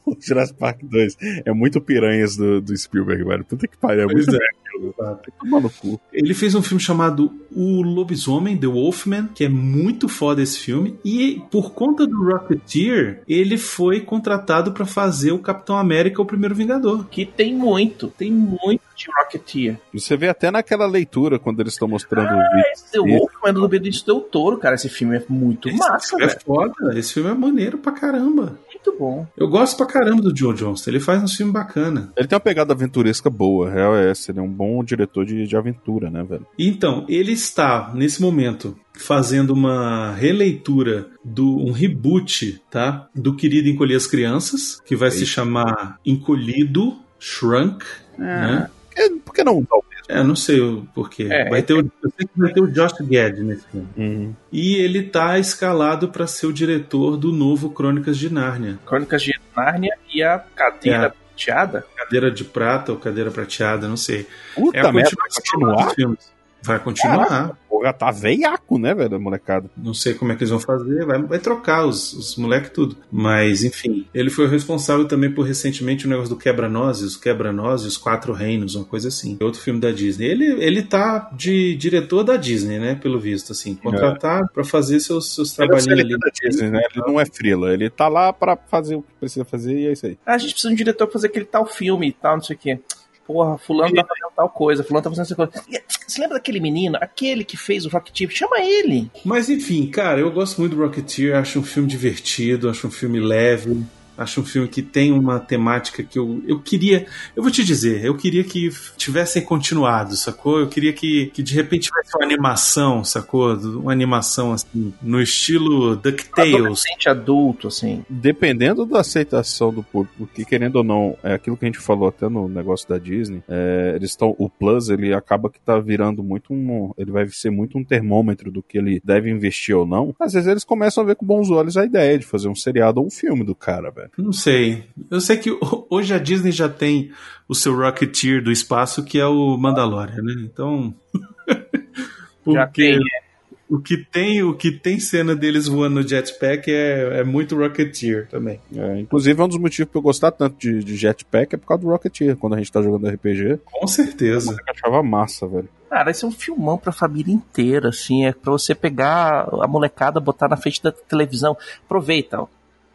o Jurassic Park 2 é muito piranhas do, do Spielberg, velho. Puta que pariu, é Pois muito é. No cu. Ele fez um filme chamado O Lobisomem, The Wolfman, que é muito foda esse filme. E por conta do Rocketeer, ele foi contratado pra fazer o Capitão América, o primeiro Vingador. Que tem muito, tem muito de Rocketeer. Você vê até naquela leitura, quando eles estão mostrando o vídeo. Esse The Wolfman do Benedito Del Toro, cara. Esse filme é muito Esse massa, filme é velho. foda. Esse filme é maneiro pra caramba. Muito bom. Eu gosto pra caramba do Joe Johnston. Ele faz um filme bacana. Ele tem uma pegada aventuresca boa, a real é essa. Ele é um bom diretor de, de aventura, né, velho? Então, ele está, nesse momento, fazendo uma releitura do um reboot, tá? Do Querido Encolher as Crianças, que vai se chamar Encolhido, Shrunk, né? É, por que não usar o É, não sei o porquê. É, vai ter o, eu sei que vai ter o Josh Gad nesse filme. mesmo? E ele tá escalado para ser o diretor do novo Crônicas de Nárnia. Crônicas de Nárnia e a cadeira É. prateada. Cadeira de prata ou cadeira prateada, não sei. Puta É a merda, continuação continuar? dos filmes. Vai continuar. Porra, tá veiaco, né, velho, molecada? Não sei como é que eles vão fazer, vai, vai trocar os, os moleques tudo. Mas, enfim, ele foi o responsável também por recentemente o negócio do Quebra-Nozes, os Quebra-Nozes, os Quatro Reinos, uma coisa assim. Outro filme da Disney. Ele, ele tá de diretor da Disney, né, pelo visto, assim, contratado pra fazer seus, seus Ele é trabalhinhos ali. Da Disney, né? Ele não é frila, ele tá lá pra fazer o que precisa fazer e é isso aí. Ah, a gente precisa de um diretor pra fazer aquele tal filme e tal, não sei o quê. Porra, fulano tá fazendo tal coisa, fulano tá fazendo essa coisa. Você lembra daquele menino? Aquele que fez o Rocketeer? Chama ele. Mas, enfim, cara, eu gosto muito do Rocketeer, acho um filme divertido, acho um filme leve. Acho um filme que tem uma temática que eu, eu queria. Eu vou te dizer, eu queria que tivessem continuado, sacou? Eu queria que, que de repente tivesse uma animação, sacou? Uma animação assim, no estilo DuckTales. Adolescente adulto, assim. Dependendo da aceitação do público, porque querendo ou não, é aquilo que a gente falou até no negócio da Disney, é, eles estão. O Plus, ele acaba que tá virando muito um. Ele vai ser muito um termômetro do que ele deve investir ou não. Às vezes eles começam a ver com bons olhos a ideia de fazer um seriado ou um filme do cara, velho. Não sei. Eu sei que ho- hoje a Disney já tem o seu Rocketeer do espaço, que é o Mandalorian, né? Então. Já Porque tem, o que tem, o que tem cena deles voando no jetpack é, é muito Rocketeer também. É, inclusive, é um dos motivos pra eu gostar tanto de, de Jetpack é por causa do Rocketeer. Quando a gente tá jogando RPG, Com certeza. eu achava massa, velho. Cara, esse é um filmão pra família inteira, assim. É pra você pegar a molecada, botar na frente da televisão. Aproveita, ó.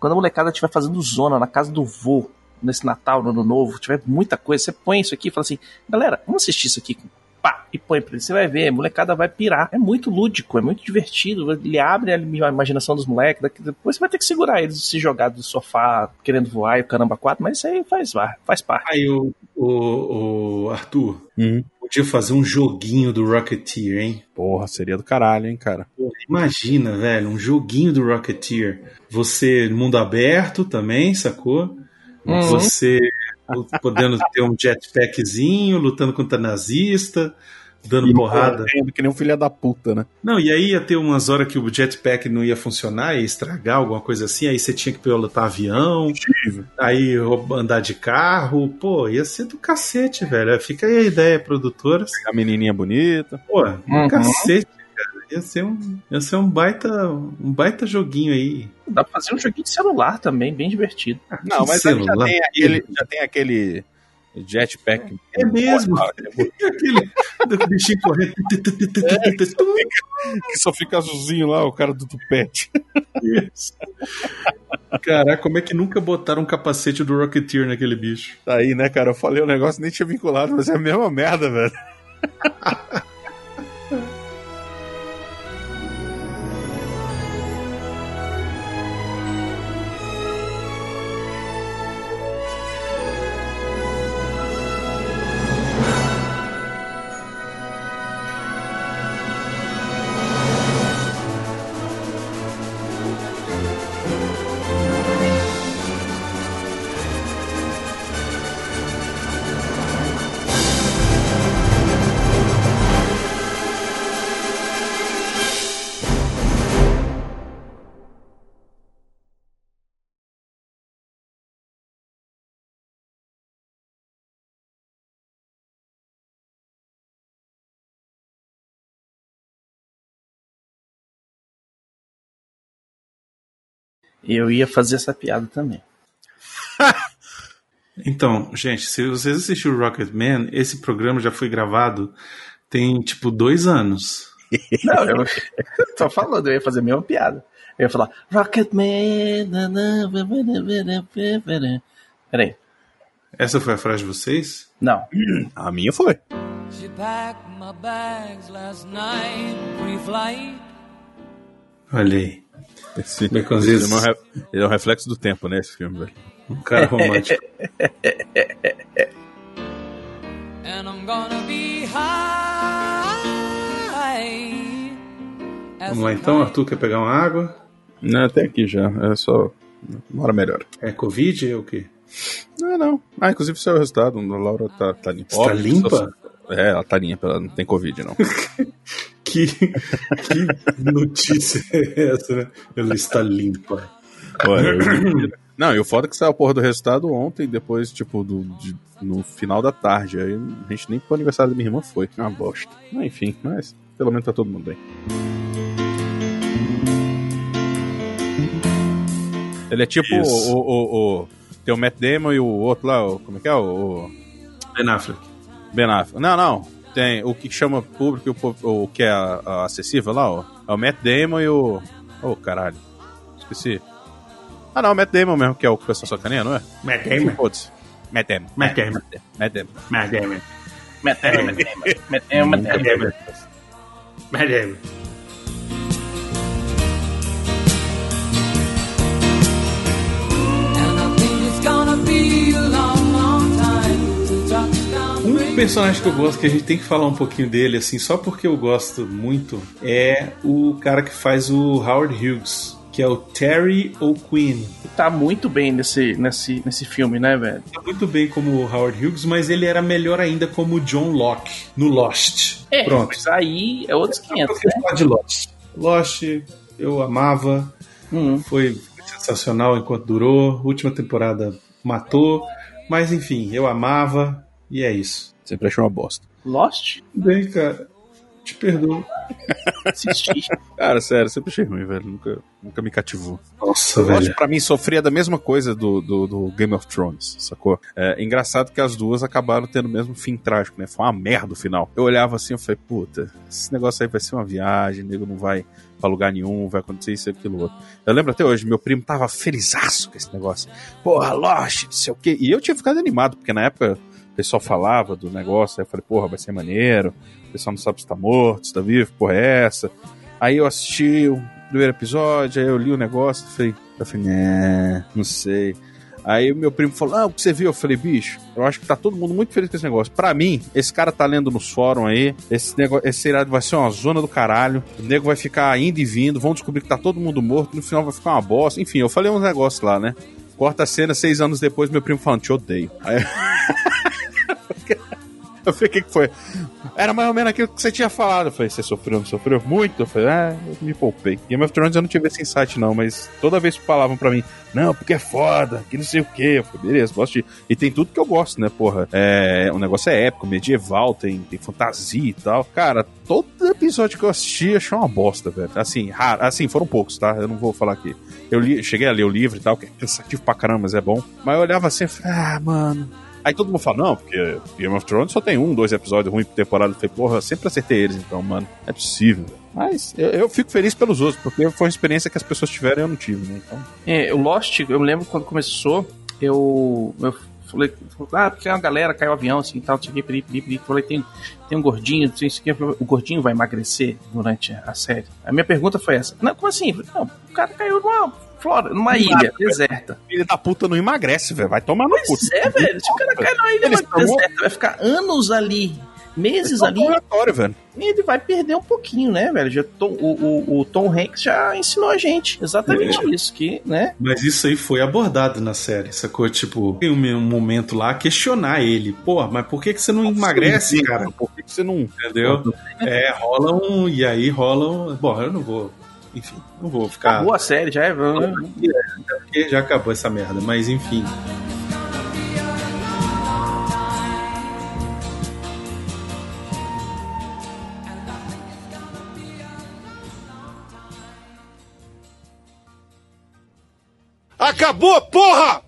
Quando a molecada estiver fazendo zona na casa do vô, nesse Natal, no Ano Novo, tiver muita coisa, você põe isso aqui e fala assim: galera, vamos assistir isso aqui. Pá, e põe pra ele. Você vai ver, a molecada vai pirar. É muito lúdico, é muito divertido. Ele abre a imaginação dos moleques. daqui- Depois você vai ter que segurar eles de se jogar do sofá querendo voar e o caramba quatro, mas isso aí faz, faz parte. Aí o, o, o Arthur podia fazer um joguinho do Rocketeer, hein? Porra, seria do caralho, hein, cara. Imagina, velho, um joguinho do Rocketeer. Você, mundo aberto também, sacou? Uhum. Você podendo ter um jetpackzinho, lutando contra nazista, dando porrada. Correndo Que nem um filho da puta, né? Não, e aí ia ter umas horas que o jetpack não ia funcionar, ia estragar, alguma coisa assim, aí você tinha que pilotar avião, aí andar de carro, pô, ia ser do cacete, velho. Fica aí a ideia, produtoras. A menininha bonita. Pô, Uhum. cacete, cara. Ia ser um, ia ser um baita, um baita joguinho aí. Dá pra fazer um joguinho de celular também, bem divertido. Não, mas aí já tem, aquele, já tem aquele jetpack. É mesmo. Aquele do bichinho correndo. Que só fica azulzinho lá, o cara do tupete. Isso. Caraca, como é que nunca botaram um capacete do Rocketeer naquele bicho? Tá aí, né, cara? Eu falei o negócio, nem tinha vinculado, mas é a mesma merda, velho. Eu ia fazer essa piada também. Então, gente, se vocês assistiram Rocketman, esse programa já foi gravado tem tipo dois anos. Não, eu tô falando, eu ia fazer a mesma piada. Eu ia falar, Rocketman. Peraí. Essa foi a frase de vocês? Não. A minha foi. She packed my bags last night, pre-flight. Olha aí, Esse, Baconzitos. ele, é um re- ele é um reflexo do tempo, né, esse filme, velho. um cara romântico. And I'm gonna be high. Vamos lá então. Arthur quer pegar uma água? Não, até aqui já. É só. Uma hora melhor. É Covid ou o quê? Não, não. Ah, inclusive saiu o resultado. A Laura tá, tá limpa. Está limpa? É, ela tá limpa, ela não tem Covid, não. Que, que notícia é essa, né? Ela está limpa. Olha, eu- Não, e o foda é que saiu a porra do resultado ontem, depois, tipo, do, de- no final da tarde. Aí a gente nem pro aniversário da minha irmã foi. Uma bosta. Mas, enfim, mas pelo menos tá todo mundo bem. Ele é tipo o, o, o, o- Tem o Matt Damon e o outro lá, o, como é que é? O Ben Affleck. Ben Affleck. Não, não. Tem o que chama público e o, o que é a- a acessível lá, ó. É o Matt Damon e o. Ô, caralho. Esqueci. Ah, não, o Matt Damon mesmo, que é o que o pessoal sacaneia, não é? Matt Damon. Foda-se. Matt Damon. Matt Damon. Matt Damon. Matt Damon. Metemos, metemos, metemos, metemos. Matt Damon. And I personagem que eu gosto, que a gente tem que falar um pouquinho dele, assim, só porque eu gosto muito, é o cara que faz o Howard Hughes, que é o Terry O'Quinn. Tá muito bem nesse, nesse, nesse filme, né, velho? Tá muito bem como o Howard Hughes, mas ele era melhor ainda como o John Locke no Lost. É, Pronto. mas aí é outros 500, Eu né? de Lost. Lost, eu amava, Hum. foi sensacional enquanto durou. Última temporada matou, mas enfim, eu amava e é isso. Sempre achei uma bosta. Lost? Bem, cara, te perdoo. Assisti. Cara, sério, sempre achei ruim, velho. Nunca, nunca me cativou. Nossa, Lost, velho. pra mim, sofria da mesma coisa do, do, do Game of Thrones, sacou? É engraçado que as duas acabaram tendo o mesmo fim trágico, né? Foi uma merda o final. Eu olhava assim e falei, puta, esse negócio aí vai ser uma viagem, nego não vai pra lugar nenhum, vai acontecer isso e aquilo outro. Eu lembro até hoje, meu primo tava felizaço com esse negócio. Porra, Lost, não sei o quê. E eu tinha ficado animado, porque na época o pessoal falava do negócio, aí eu falei, porra, vai ser maneiro, o pessoal não sabe se tá morto, se tá vivo, porra é essa. Aí eu assisti o primeiro episódio, aí eu li o negócio, falei, eu falei, né, não sei. Aí o meu primo falou, ah, o que você viu? Eu falei, bicho, eu acho que tá todo mundo muito feliz com esse negócio. Pra mim, esse cara tá lendo nos fóruns aí, esse negócio, esse seriado vai ser uma zona do caralho, o nego vai ficar indo e vindo, vão descobrir que tá todo mundo morto, no final vai ficar uma bosta. Enfim, eu falei uns negócios lá, né? Corta a cena, seis anos depois, meu primo falando, te odeio. Aí... Eu falei, o que, que foi? Era mais ou menos aquilo que você tinha falado. Eu falei, você sofreu, não sofreu muito? Eu falei, ah, eu me poupei. Game of Thrones eu não tive esse insight, não, mas toda vez que falavam pra mim, não, porque é foda, que não sei o quê. Eu falei, beleza, gosto de. E tem tudo que eu gosto, né, porra? É, o negócio é épico, medieval, tem, tem fantasia e tal. Cara, todo episódio que eu assisti achei uma bosta, velho. Assim, raro, assim, foram poucos, tá? Eu não vou falar aqui. Eu li, cheguei a ler o livro e tal, que é cansativo pra caramba, mas é bom. Mas eu olhava assim e falei, ah, mano. Aí todo mundo fala, não, porque Game of Thrones só tem um, dois episódios ruins por temporada. Eu falei, porra, eu sempre acertei eles, então, mano. É possível. Mas eu, eu fico feliz pelos outros, porque foi uma experiência que as pessoas tiveram e eu não tive, né? Então, É, o Lost, eu lembro quando começou, eu, eu falei, ah, porque uma galera caiu o avião, assim, tal, que, peri, peri, peri. Falei, tem, tem um gordinho, não sei aqui, o gordinho vai emagrecer durante a série. A minha pergunta foi essa. Não, como assim? Não, o cara caiu numa flora, numa ilha deserta. filho da puta não emagrece, velho. Vai tomar no cu. É, velho. Se o cara cai numa ilha deserta, vai ficar anos ali, meses é um ali, velho. ele vai perder um pouquinho, né, velho? Já Tom- o, o, o Tom Hanks já ensinou a gente exatamente isso, que, né? Mas isso aí foi abordado na série, sacou? Tipo, tem um, momento lá questionar ele. Pô, mas por que, que você não emagrece, cara? Por que que você não. Entendeu? É, rola um. E aí rola um. Bom, eu não vou. Enfim, não vou ficar. Acabou a série, já é. Porque já acabou essa merda, mas enfim. Acabou, porra!